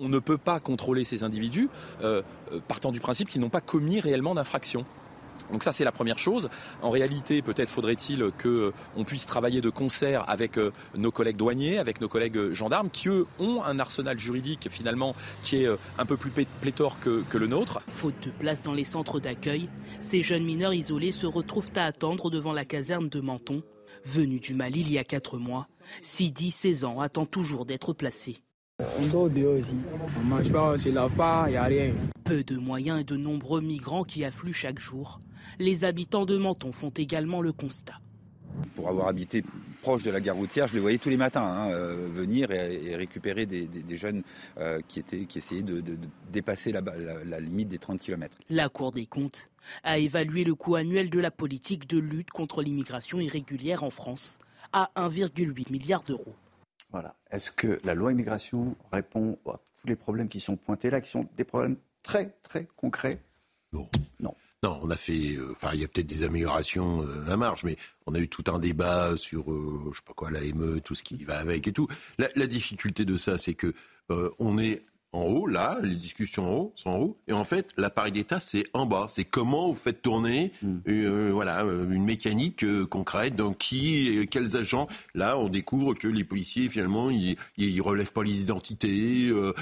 on ne peut pas contrôler ces individus euh, partant du principe qu'ils n'ont pas commis réellement d'infraction. Donc ça c'est la première chose. En réalité, peut-être faudrait-il qu'on puisse travailler de concert avec euh, nos collègues douaniers, avec nos collègues euh, gendarmes, qui eux ont un arsenal juridique finalement qui est euh, un peu plus pléthore que, que le nôtre. Faute de place dans les centres d'accueil, ces jeunes mineurs isolés se retrouvent à attendre devant la caserne de Menton. Venu du Mali il y a quatre mois, Sidi, 16 ans, attend toujours d'être placé. On dort dehors aussi. On mange pas, on a rien. Peu de moyens et de nombreux migrants qui affluent chaque jour. Les habitants de Menton font également le constat. Pour avoir habité proche de la gare routière, je les voyais tous les matins hein, euh, venir et, récupérer des, jeunes euh, qui, étaient, qui essayaient de, dépasser la, la, limite des 30 km. La Cour des comptes a évalué le coût annuel de la politique de lutte contre l'immigration irrégulière en France à 1,8 milliard d'euros. Voilà. Est-ce que la loi immigration répond à tous les problèmes qui sont pointés là, qui sont des problèmes très, très concrets? Non. Non. Non, on a fait. Euh, enfin, il y a peut-être des améliorations euh, à marge, mais on a eu tout un débat sur, euh, je sais pas quoi, la ME, tout ce qui va avec et tout. La, la difficulté de ça, c'est que on est en haut, là, les discussions en haut sont en haut, et en fait, l'appareil d'État, c'est en bas. C'est comment vous faites tourner, mm. euh, voilà, euh, une mécanique euh, concrète, dans qui, quels agents. Là, on découvre que les policiers, finalement, ils, ils relèvent pas les identités, euh,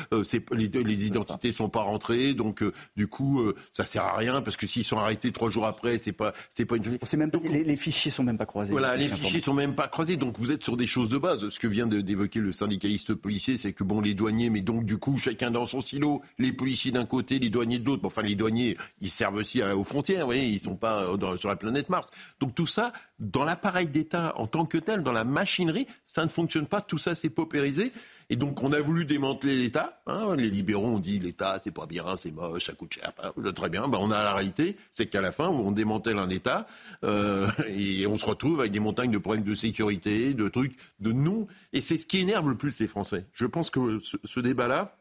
les, les, identités sont pas rentrées, donc du coup, ça sert à rien parce que s'ils sont arrêtés trois jours après, c'est pas, c'est pas une. C'est même les, les, fichiers sont même pas croisés. Voilà, les fichiers sont même pas croisés, donc vous êtes sur des choses de base. Ce que vient d'évoquer le syndicaliste policier, c'est que bon, les douaniers, mais donc du coup, chacun dans son silo, les policiers d'un côté, les douaniers de l'autre. enfin, les douaniers, ils servent aussi aux frontières, vous voyez, ils sont pas euh, sur la planète Mars. Donc tout ça, dans l'appareil d'État en tant que tel, dans la machinerie, ça ne fonctionne pas. Tout ça, c'est paupérisé. Et donc, on a voulu démanteler l'État. Hein. les libéraux ont dit l'État, c'est pas bien, c'est moche, ça coûte cher. très bien. Ben, on a la réalité, c'est qu'à la fin, on démantèle un État euh, et on se retrouve avec des montagnes de problèmes de sécurité, de trucs, de nous. Et c'est ce qui énerve le plus les Français. Je pense que ce débat-là,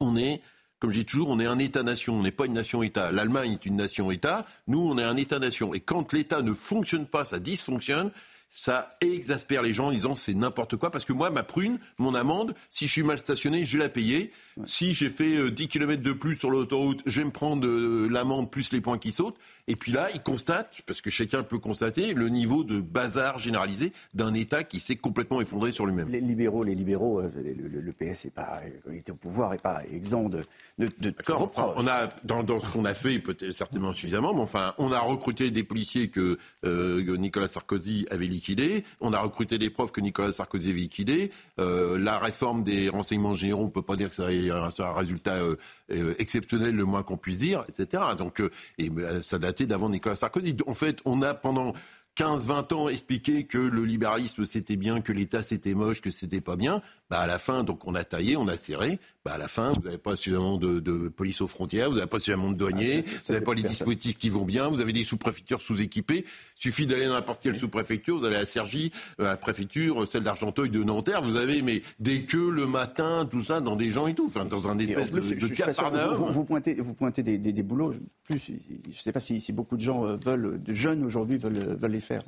on est, comme je dis toujours, on est un État-nation, on n'est pas une nation-État. L'Allemagne est une nation-État, nous, on est un État-nation. Et quand l'État ne fonctionne pas, ça dysfonctionne, ça exaspère les gens en disant c'est n'importe quoi parce que moi ma prune, mon amende, si je suis mal stationné, je vais la payer. Si j'ai fait 10 euh, km de plus sur l'autoroute, je vais me prendre euh, l'amende plus les points qui sautent. Et puis là, ils constatent, parce que chacun peut constater, le niveau de bazar généralisé d'un État qui s'est complètement effondré sur lui-même. Les libéraux, les libéraux, euh, le, PS est pas, était au pouvoir, n'est pas exempt de. de, D'accord. on a dans, dans ce qu'on a fait peut-être certainement suffisamment, mais enfin, on a recruté des policiers que Nicolas Sarkozy avait liquidés, on a recruté des profs que Nicolas Sarkozy avait liquidés. la réforme des renseignements généraux, on peut pas dire que ça c'est un résultat euh, euh, exceptionnel, le moins qu'on puisse dire, etc. Donc, euh, et ça datait d'avant Nicolas Sarkozy. En fait, on a pendant 15-20 ans expliqué que le libéralisme c'était bien, que l'État c'était moche, que c'était pas bien. Bah à la fin, donc on a taillé, on a serré. Bah à la fin, vous n'avez pas suffisamment de, de, police aux frontières, vous n'avez pas suffisamment de douaniers, ah, vous n'avez pas les dispositifs qui vont bien, vous avez des sous-préfectures sous-équipées. Suffit d'aller dans n'importe quelle sous-préfecture, vous allez à Cergy, à la préfecture, celle d'Argenteuil, de Nanterre, vous avez mais des queues le matin, tout ça, dans des gens et tout, enfin dans un espèce de, de vous, vous, pointez, vous pointez des, des, des boulots. Plus, je ne sais pas si, si, beaucoup de gens euh, veulent, de jeunes aujourd'hui veulent, veulent les faire.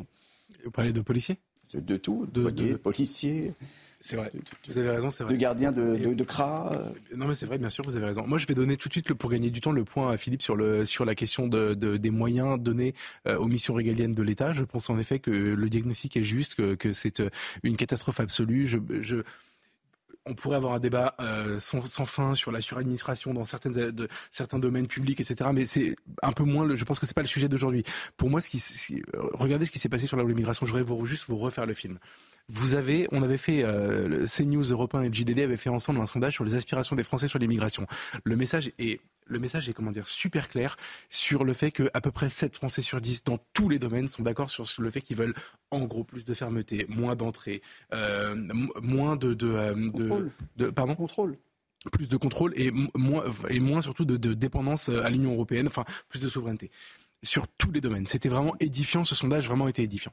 Vous parlez de policiers? De, tout, de, de, policiers. C'est vrai, vous avez raison, c'est vrai. De gardien de, de, CRA. Euh. Non mais c'est vrai, bien sûr, vous avez raison. Moi je vais donner tout de suite, pour gagner du temps, le point à Philippe sur, le, sur la question de, des moyens donnés euh, aux missions régaliennes de l'État. Je pense en effet que le diagnostic est juste, que, que c'est euh, une catastrophe absolue. Je, je, on pourrait avoir un débat euh, sans, fin sur la suradministration dans certains domaines publics, etc. Mais c'est un peu moins. Le, je pense que c'est pas le sujet d'aujourd'hui. Pour moi, ce qui, regardez ce qui s'est passé sur la loi. Je voudrais vous, juste vous refaire le film. Vous avez, on avait fait, euh, CNews Europe et JDD avaient fait ensemble un sondage sur les aspirations des Français sur l'immigration. Le message est le message est comment dire super clair sur le fait que à peu près 7 Français sur 10 dans tous les domaines sont d'accord sur, le fait qu'ils veulent en gros plus de fermeté, moins d'entrée, euh, moins de, de, euh, de, pardon contrôle plus de contrôle et moins et moins surtout de, de dépendance à l'Union européenne, enfin plus de souveraineté sur tous les domaines. C'était vraiment édifiant, ce sondage vraiment été édifiant.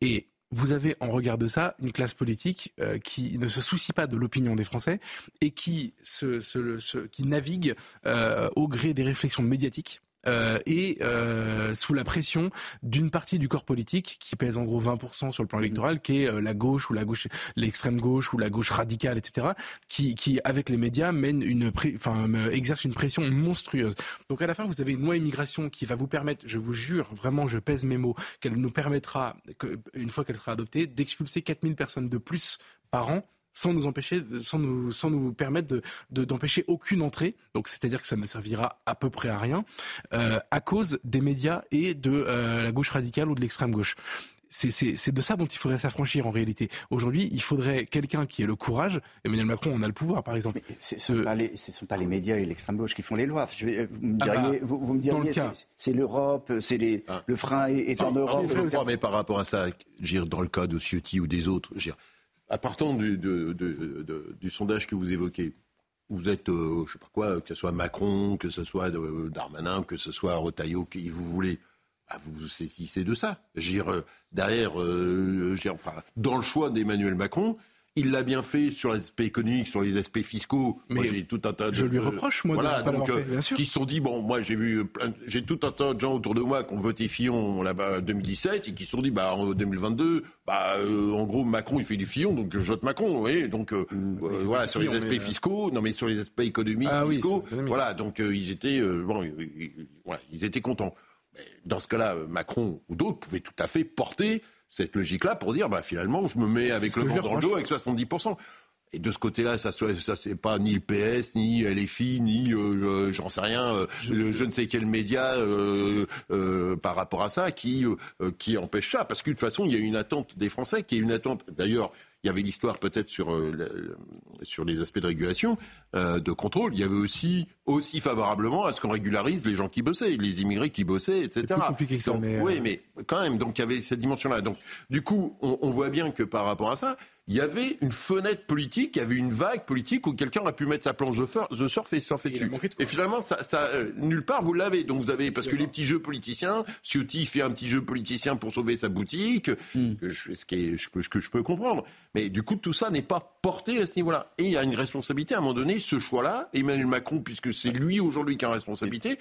Et vous avez en regard de ça une classe politique euh, qui ne se soucie pas de l'opinion des Français et qui, navigue euh, au gré des réflexions médiatiques euh, et euh, sous la pression d'une partie du corps politique qui pèse en gros 20% sur le plan électoral, qui est euh, la gauche ou la gauche, l'extrême gauche ou la gauche radicale, etc., qui, qui avec les médias mène une, enfin exerce une pression monstrueuse. Donc à la fin, vous avez une loi immigration qui va vous permettre, je vous jure, vraiment, je pèse mes mots, qu'elle nous permettra, que, une fois qu'elle sera adoptée, d'expulser 4000 personnes de plus par an sans nous empêcher, sans nous, sans nous permettre d'empêcher de, aucune entrée. Donc, c'est-à-dire que ça ne servira à peu près à rien euh, à cause des médias et de euh, la gauche radicale ou de l'extrême gauche. C'est de ça dont il faudrait s'affranchir en réalité. Aujourd'hui, il faudrait quelqu'un qui ait le courage. Emmanuel Macron, on a le pouvoir, par exemple. Mais ce ne sont, pas les médias et l'extrême gauche qui font les lois. Je vais, vous me ah diriez, bah, vous, me diriez c'est l'Europe, c'est ah. le frein est, en Europe. mais par rapport à ça, dans le cas de Ciotti ou des autres, à partant du, sondage que vous évoquez, vous êtes, euh, je sais pas quoi, que ce soit Macron, que ce soit euh, Darmanin, que ce soit Retailleau, qui vous voulez, bah, vous saisissez de ça. Dire, euh, derrière, enfin, dans le choix d'Emmanuel Macron, il l'a bien fait sur l'aspect économique, sur les aspects fiscaux. Mais moi, j'ai tout un tas de. Je lui reproche, moi, voilà, de donc, fait, bien sûr. Qui se sont dit, bon, moi, j'ai vu, j'ai tout un tas de gens autour de moi qui ont voté Fillon là-bas en 2017 et qui se sont dit, bah, en 2022, bah, euh, en gros, Macron, il fait du Fillon, donc je vote Macron, vous voyez. Donc, euh, euh, voilà, sur les aspects fiscaux, non, mais sur les aspects économiques, ah fiscaux, voilà, donc ils étaient, bon, ils, voilà, ils étaient contents. dans ce cas-là, Macron ou d'autres pouvaient tout à fait porter cette logique-là pour dire, bah, finalement, je me mets avec le vent dans le dos avec 70%. Et de ce côté-là, ça, ça c'est pas ni le PS, ni LFI, ni euh, j'en sais rien, euh, je, ne sais quel média euh, par rapport à ça qui qui empêche ça. Parce que de toute façon, il y a une attente des Français qui est une attente. D'ailleurs, il y avait l'histoire peut-être sur, euh, sur les aspects de régulation, euh, de contrôle. Il y avait aussi, aussi favorablement à ce qu'on régularise les gens qui bossaient, les immigrés qui bossaient, etc. C'est compliqué que ça, mais Oui, mais quand même, donc il y avait cette dimension-là. Donc, du coup, on voit bien que par rapport à ça, il y avait une fenêtre politique, il y avait une vague politique où quelqu'un a pu mettre sa planche de, surf et surfer dessus. Et finalement, ça, ça euh, nulle part vous l'avez. Donc vous avez parce que les petits jeux politiciens, Ciotti fait un petit jeu politicien pour sauver sa boutique, hmm. ce, qui est, je peux, ce que je peux comprendre. Mais du coup, tout ça n'est pas porté à ce niveau-là. Et il y a une responsabilité à un moment donné. Ce choix-là, Emmanuel Macron, puisque c'est lui aujourd'hui qui a une responsabilité,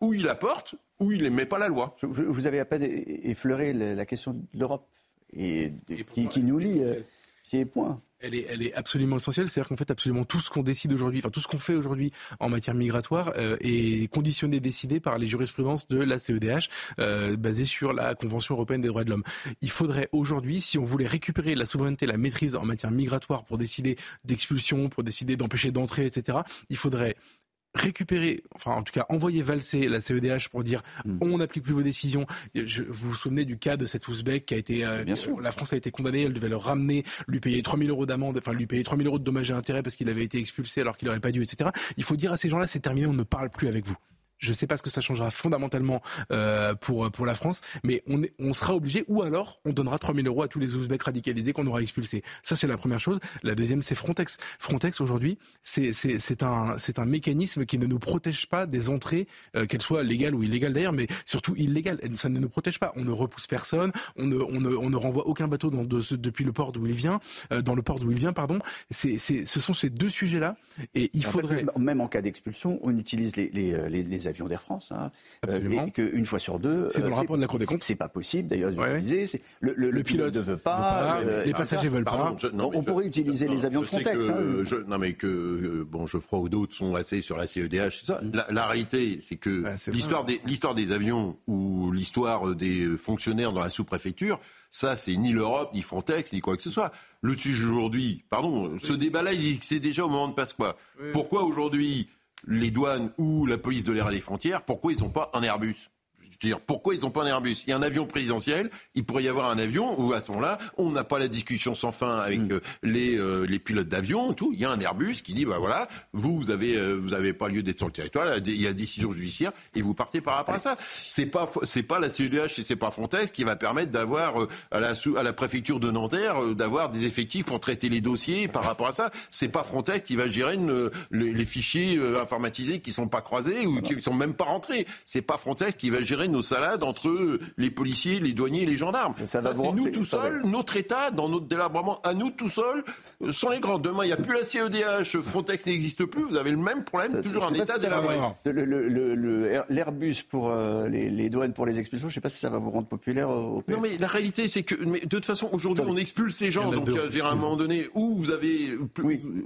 où il apporte, où il n'émet pas la loi. Vous avez à peine effleuré la question de l'Europe et, qui, qui, nous lie. Point. Elle est, elle est absolument essentielle. C'est-à-dire qu'en fait, absolument tout ce qu'on décide aujourd'hui, enfin tout ce qu'on fait aujourd'hui en matière migratoire euh, est conditionné, décidé par les jurisprudences de la CEDH, euh, basée sur la Convention européenne des droits de l'homme. Il faudrait aujourd'hui, si on voulait récupérer la souveraineté, la maîtrise en matière migratoire pour décider d'expulsion, pour décider d'empêcher d'entrer, etc., il faudrait récupérer, enfin en tout cas envoyer valser la CEDH pour dire hmm. on n'applique plus vos décisions. Je, vous vous souvenez du cas de cet Ouzbek qui a été, euh, Bien sûr. la France a été condamnée, elle devait le ramener, lui payer 3000 euros d'amende, enfin lui payer 3000 euros de dommages et intérêts parce qu'il avait été expulsé alors qu'il n'aurait pas dû, etc. Il faut dire à ces gens-là c'est terminé, on ne parle plus avec vous. Je ne sais pas ce que ça changera fondamentalement euh, pour pour la France, mais on, est, on sera obligé, ou alors on donnera 3000 euros à tous les Ouzbeks radicalisés qu'on aura expulsés. Ça c'est la première chose. La deuxième c'est Frontex. Frontex aujourd'hui c'est c'est un c'est un mécanisme qui ne nous protège pas des entrées, euh, qu'elles soient légales ou illégales d'ailleurs, mais surtout illégales. Ça ne nous protège pas. On ne repousse personne, on ne on ne, on ne renvoie aucun bateau dans, de, depuis le port d'où il vient, euh, dans le port d'où il vient, pardon. C'est c'est ce sont ces deux sujets là et il faudrait même en cas d'expulsion, on utilise les les, euh, les, les avions d'Air France. Hein, euh, qu'une fois sur deux. C'est dans le euh, rapport de la Cour des comptes. C'est pas possible d'ailleurs d'utiliser. Le, le, pilote ne veut pas. Euh, les passagers veulent pas. on pourrait utiliser les avions de Frontex. Hein. non mais que bon, Geoffroy ou d'autres sont assez sur la CEDH. Ça. Mm. La, réalité, c'est que l'histoire des l'histoire des avions ou l'histoire des fonctionnaires dans la sous-préfecture. Ça, c'est ni l'Europe, ni Frontex, ni quoi que ce soit. Le sujet aujourd'hui, pardon, ce débat-là, c'est déjà au moment de Pasqua. Pourquoi aujourd'hui les douanes ou la police de l'air et des frontières, pourquoi ils n'ont pas un Airbus? Dire, pourquoi ils n'ont pas un Airbus? Il y a un avion présidentiel, il pourrait y avoir un avion où à ce moment-là, on n'a pas la discussion sans fin avec mm. euh, les, euh, les pilotes d'avion, tout. Il y a un Airbus qui dit, bah voilà, vous, vous avez, euh, vous avez pas lieu d'être sur le territoire, il y a décision judiciaire et vous partez par rapport à ça. C'est pas, c'est pas la CEDH et c'est pas Frontex qui va permettre d'avoir à la, à la préfecture de Nanterre d'avoir des effectifs pour traiter les dossiers par rapport à ça. C'est pas Frontex qui va gérer les, fichiers informatisés qui sont pas croisés ou qui sont même pas rentrés. C'est pas Frontex qui va gérer nos salades entre les policiers, les douaniers et les gendarmes. Ça, c'est nous tout seuls, notre État, dans notre délabrement, à nous tout seuls, sont les grands. Demain, il n'y a plus la CEDH, Frontex n'existe plus, vous avez le même problème, toujours un État délabré. L'Airbus pour euh, les, douanes pour les expulsions, je ne sais pas si ça va vous rendre populaire au Non, mais la réalité, c'est que mais de toute façon, aujourd'hui, on expulse les gens. Donc, euh, à un moment donné, où vous avez.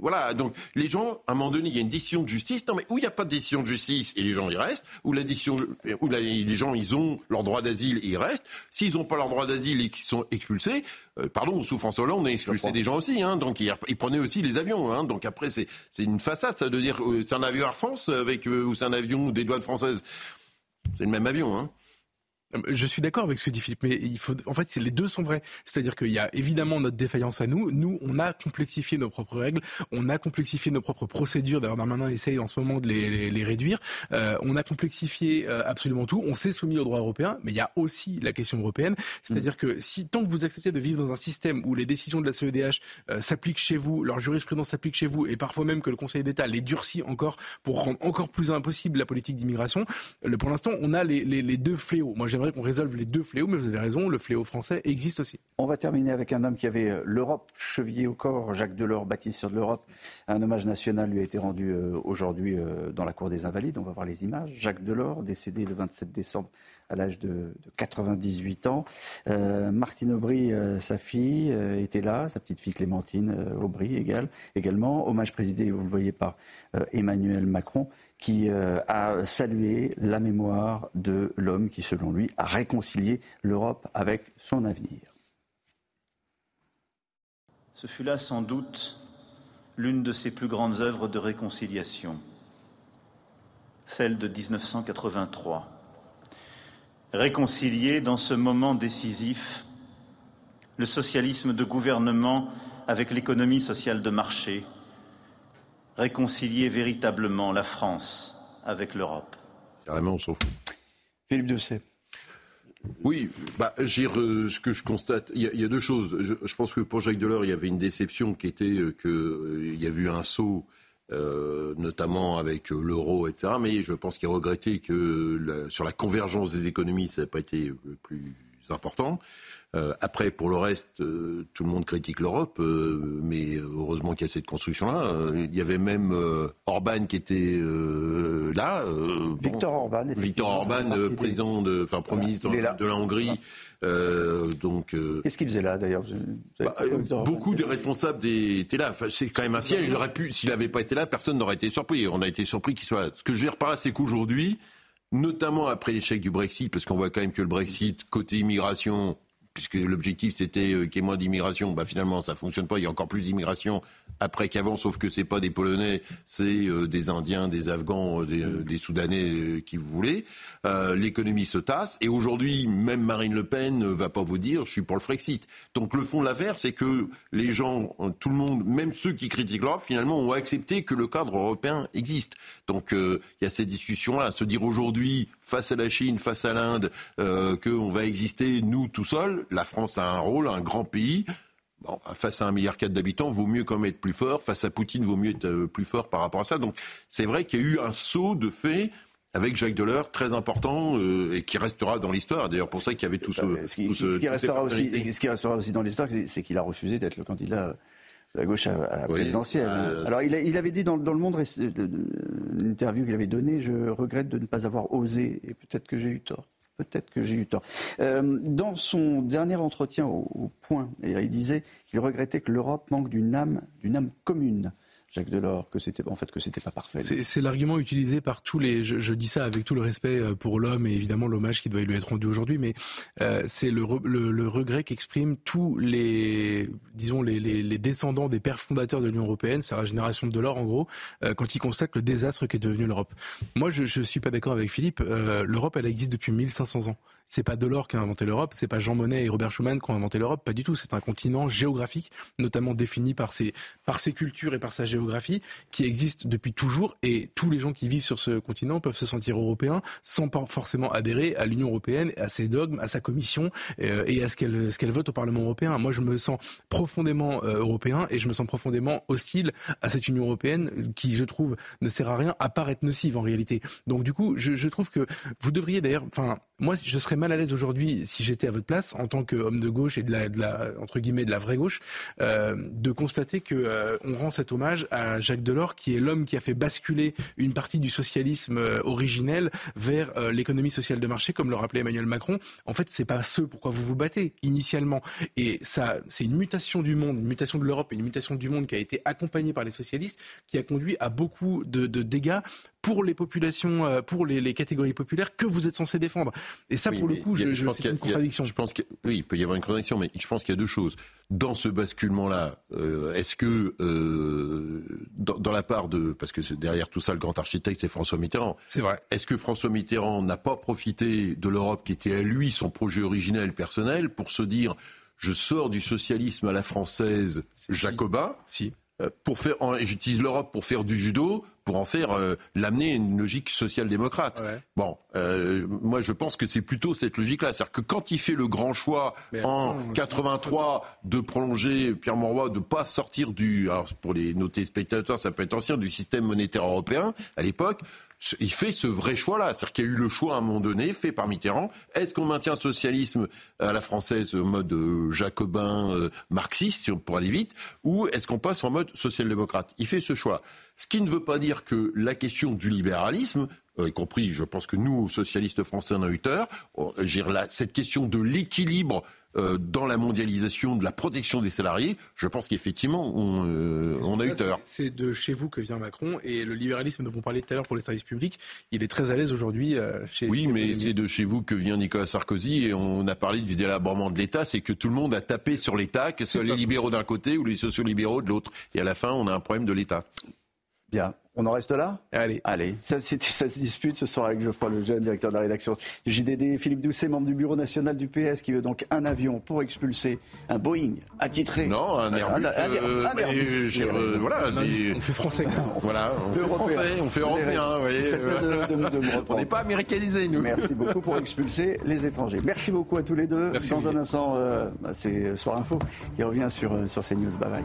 Voilà, donc les gens, à un moment donné, il y a une décision de justice. Non, mais où il n'y a pas de décision de justice et les gens y restent, où la décision, où les gens, ils ont leur droit d'asile et ils restent. S'ils n'ont pas leur droit d'asile et qu'ils sont expulsés, euh, pardon, sous François Hollande, on a expulsé des gens aussi. Hein, donc ils, prenaient aussi les avions. Hein, donc après, c'est une façade, ça de dire euh, c'est un avion Air France avec euh, ou c'est un avion des douanes françaises. C'est le même avion. Hein. Je suis d'accord avec ce que dit Philippe, mais il faut, en fait, les deux sont vrais. C'est-à-dire qu'il y a évidemment notre défaillance à nous. Nous, on a complexifié nos propres règles, on a complexifié nos propres procédures. D'ailleurs, Darmanin essaye en ce moment de les, les, réduire. Euh, on a complexifié euh, absolument tout. On s'est soumis au droit européen, mais il y a aussi la question européenne. C'est-à-dire que si tant que vous acceptez de vivre dans un système où les décisions de la CEDH euh, s'appliquent chez vous, leur jurisprudence s'applique chez vous, et parfois même que le Conseil d'État les durcit encore pour rendre encore plus impossible la politique d'immigration, pour l'instant, on a les, les, les deux fléaux. Moi, qu'on résolve les deux fléaux, mais vous avez raison, le fléau français existe aussi. On va terminer avec un homme qui avait euh, l'Europe chevillée au corps, Jacques Delors, baptiste de l'Europe. Un hommage national lui a été rendu euh, aujourd'hui euh, dans la Cour des Invalides. On va voir les images. Jacques Delors, décédé le 27 décembre à l'âge de, 98 ans. Martine Aubry, sa fille, était là, sa petite fille Clémentine Aubry également. Hommage présidé, vous le voyez, par Emmanuel Macron qui euh, a salué la mémoire de l'homme qui, selon lui, a réconcilié l'Europe avec son avenir. Ce fut là sans doute l'une de ses plus grandes œuvres de réconciliation, celle de 1983. Réconcilier dans ce moment décisif le socialisme de gouvernement avec l'économie sociale de marché, réconcilier véritablement la France avec l'Europe Carrément, on s'en fout. Philippe Dessay. Oui, bah, ce que je constate, il y, a deux choses. Je, pense que pour Jacques Delors, il y avait une déception qui était euh, qu'il euh, y a eu un saut, euh, notamment avec l'euro, etc. Mais je pense qu'il regrettait que sur la convergence des économies, ça n'a pas été plus important. Euh, après, pour le reste, euh, tout le monde critique l'Europe, euh, mais heureusement qu'il y a cette construction-là. il y avait même Orban qui était là. Victor Orban. Victor Orban, président de, enfin, premier ministre de la Hongrie. donc, qu'est-ce qu'il faisait là d'ailleurs bah, Beaucoup des responsables étaient là. Enfin, c'est quand même un ciel. Il aurait pu, s'il n'avait pas été là, personne n'aurait été surpris. On a été surpris qu'il soit là. Ce que je veux dire par là, c'est qu'aujourd'hui, notamment après l'échec du Brexit, parce qu'on voit quand même que le Brexit côté immigration puisque l'objectif c'était euh, qu'il y ait moins d'immigration, bah finalement ça fonctionne pas, il y a encore plus d'immigration après qu'avant, sauf que c'est pas des Polonais, c'est euh, des Indiens, des Afghans, euh, des, Soudanais qui vous voulez. L'économie se tasse et aujourd'hui, même Marine Le Pen ne va pas vous dire je suis pour le Frexit. Donc le fond de l'affaire, c'est que les gens, tout le monde, même ceux qui critiquent l'Europe, finalement ont accepté que le cadre européen existe. Donc il y a ces discussions-là. Se dire aujourd'hui face à la Chine, face à l'Inde, euh, qu'on va exister nous tout seuls. La France a un rôle, un grand pays. Bon, face à un milliard quatre d'habitants, vaut mieux quand même être plus fort. Face à Poutine, vaut mieux être euh, plus fort par rapport à ça. Donc, c'est vrai qu'il y a eu un saut de fait avec Jacques Delors, très important euh, et qui restera dans l'histoire. D'ailleurs, pour ça qu'il y avait tout ce, ce, qui, ce, qui restera aussi, ce qui restera aussi dans l'histoire, c'est qu'il a refusé d'être le candidat la gauche à, la présidentielle. Euh, Alors il, il, avait dit dans, dans le Monde, une interview qu'il avait donnée, je regrette de ne pas avoir osé, et peut-être que j'ai eu tort. Peut-être que j'ai eu tort. Euh, dans son dernier entretien au, Point, il disait qu'il regrettait que l'Europe manque d'une âme, d'une âme commune. Jacques Delors, que c'était en fait que c'était pas parfait. C'est l'argument utilisé par tous les. Je, dis ça avec tout le respect euh, pour l'homme et évidemment l'hommage qui doit lui être rendu aujourd'hui, mais euh, c'est le, le, regret qu'expriment tous les, disons les, les, descendants des pères fondateurs de l'Union européenne, c'est la génération de Delors en gros, euh, quand ils constatent le désastre qu'est devenu l'Europe. Moi, je, je suis pas d'accord avec Philippe. L'Europe, elle existe depuis 1500 ans. C'est pas Delors qui a inventé l'Europe, c'est pas Jean Monnet et Robert Schuman qui ont inventé l'Europe, pas du tout. C'est un continent géographique, notamment défini par ses, par ses cultures et par sa géographie, qui existe depuis toujours. Et tous les gens qui vivent sur ce continent peuvent se sentir européens sans forcément adhérer à l'Union européenne, à ses dogmes, à sa commission euh, et à ce qu'elle ce qu'elle vote au Parlement européen. Moi, je me sens profondément euh, européen et je me sens profondément hostile à cette Union européenne qui, je trouve, ne sert à rien à part être nocive en réalité. Donc, du coup, je, je trouve que vous devriez d'ailleurs, enfin, moi, je serais mal à l'aise aujourd'hui si j'étais à votre place en tant qu'homme de gauche et de la, de la, entre guillemets de la vraie gauche, euh, de constater que euh, on rend cet hommage à Jacques Delors, qui est l'homme qui a fait basculer une partie du socialisme euh, originel vers euh, l'économie sociale de marché, comme le rappelait Emmanuel Macron. En fait, c'est pas ce pourquoi vous vous battez initialement, et ça, c'est une mutation du monde, une mutation de l'Europe et une mutation du monde qui a été accompagnée par les socialistes, qui a conduit à beaucoup de, de dégâts pour les populations, euh, pour les, les, catégories populaires que vous êtes censé défendre. Et ça, pour le coup, je, je, pense qu'il y a une contradiction. je pense que, oui, il peut y avoir une contradiction, mais je pense qu'il y a deux choses. Dans ce basculement-là, euh, est-ce que euh, dans, dans, la part de, parce que derrière tout ça, le grand architecte, c'est François Mitterrand. C'est vrai. Est-ce que François Mitterrand n'a pas profité de l'Europe qui était à lui son projet originel personnel pour se dire, je sors du socialisme à la française jacobin. si euh, pour faire, j'utilise l'Europe pour faire du judo, pour en faire euh, l'amener une logique social-démocrate. Bon, euh, moi je pense que c'est plutôt cette logique-là, c'est-à-dire que quand il fait le grand choix en 83 de prolonger Pierre Mauroy, de pas sortir du, alors pour les nos téléspectateurs, ça peut être ancien, du système monétaire européen à l'époque il fait ce vrai choix-là. C'est-à-dire qu'il y a eu le choix à un moment donné, fait par Mitterrand. Est-ce qu'on maintient le socialisme à la française, en mode euh, jacobin, marxiste, pour aller vite, ou est-ce qu'on passe en mode social-démocrate? Il fait ce choix. Ce qui ne veut pas dire que la question du libéralisme, euh, y compris, je pense que nous, socialistes français, en a eu tort, cette question de l'équilibre euh, dans la mondialisation de la protection des salariés, je pense qu'effectivement, on, euh, on, a eu tort. C'est de chez vous que vient Macron et le libéralisme dont vous parliez tout à l'heure pour les services publics, il est très à l'aise aujourd'hui euh, chez. Oui, mais c'est de chez vous que vient Nicolas Sarkozy et on a parlé du délabrement de l'État, c'est que tout le monde a tapé sur l'État, que ce soit les libéraux d'un côté ou les sociaux-libéraux de l'autre. Et à la fin, on a un problème de l'État. Bien. On en reste là Allez. Allez. Ça, ça, se dispute ce soir avec Geoffroy Lejeune, directeur de la rédaction du JDD. Philippe Doucet, membre du bureau national du PS, qui veut donc un avion pour expulser un Boeing attitré. Non, un Airbus. Un, voilà, on fait français. voilà, on fait français, on fait européen. on n'est pas américanisé, nous. Merci beaucoup pour expulser les étrangers. Merci beaucoup à tous les deux. Dans un instant, euh, bah, c'est Soir Info qui revient sur, euh, sur CNews. Bye bye.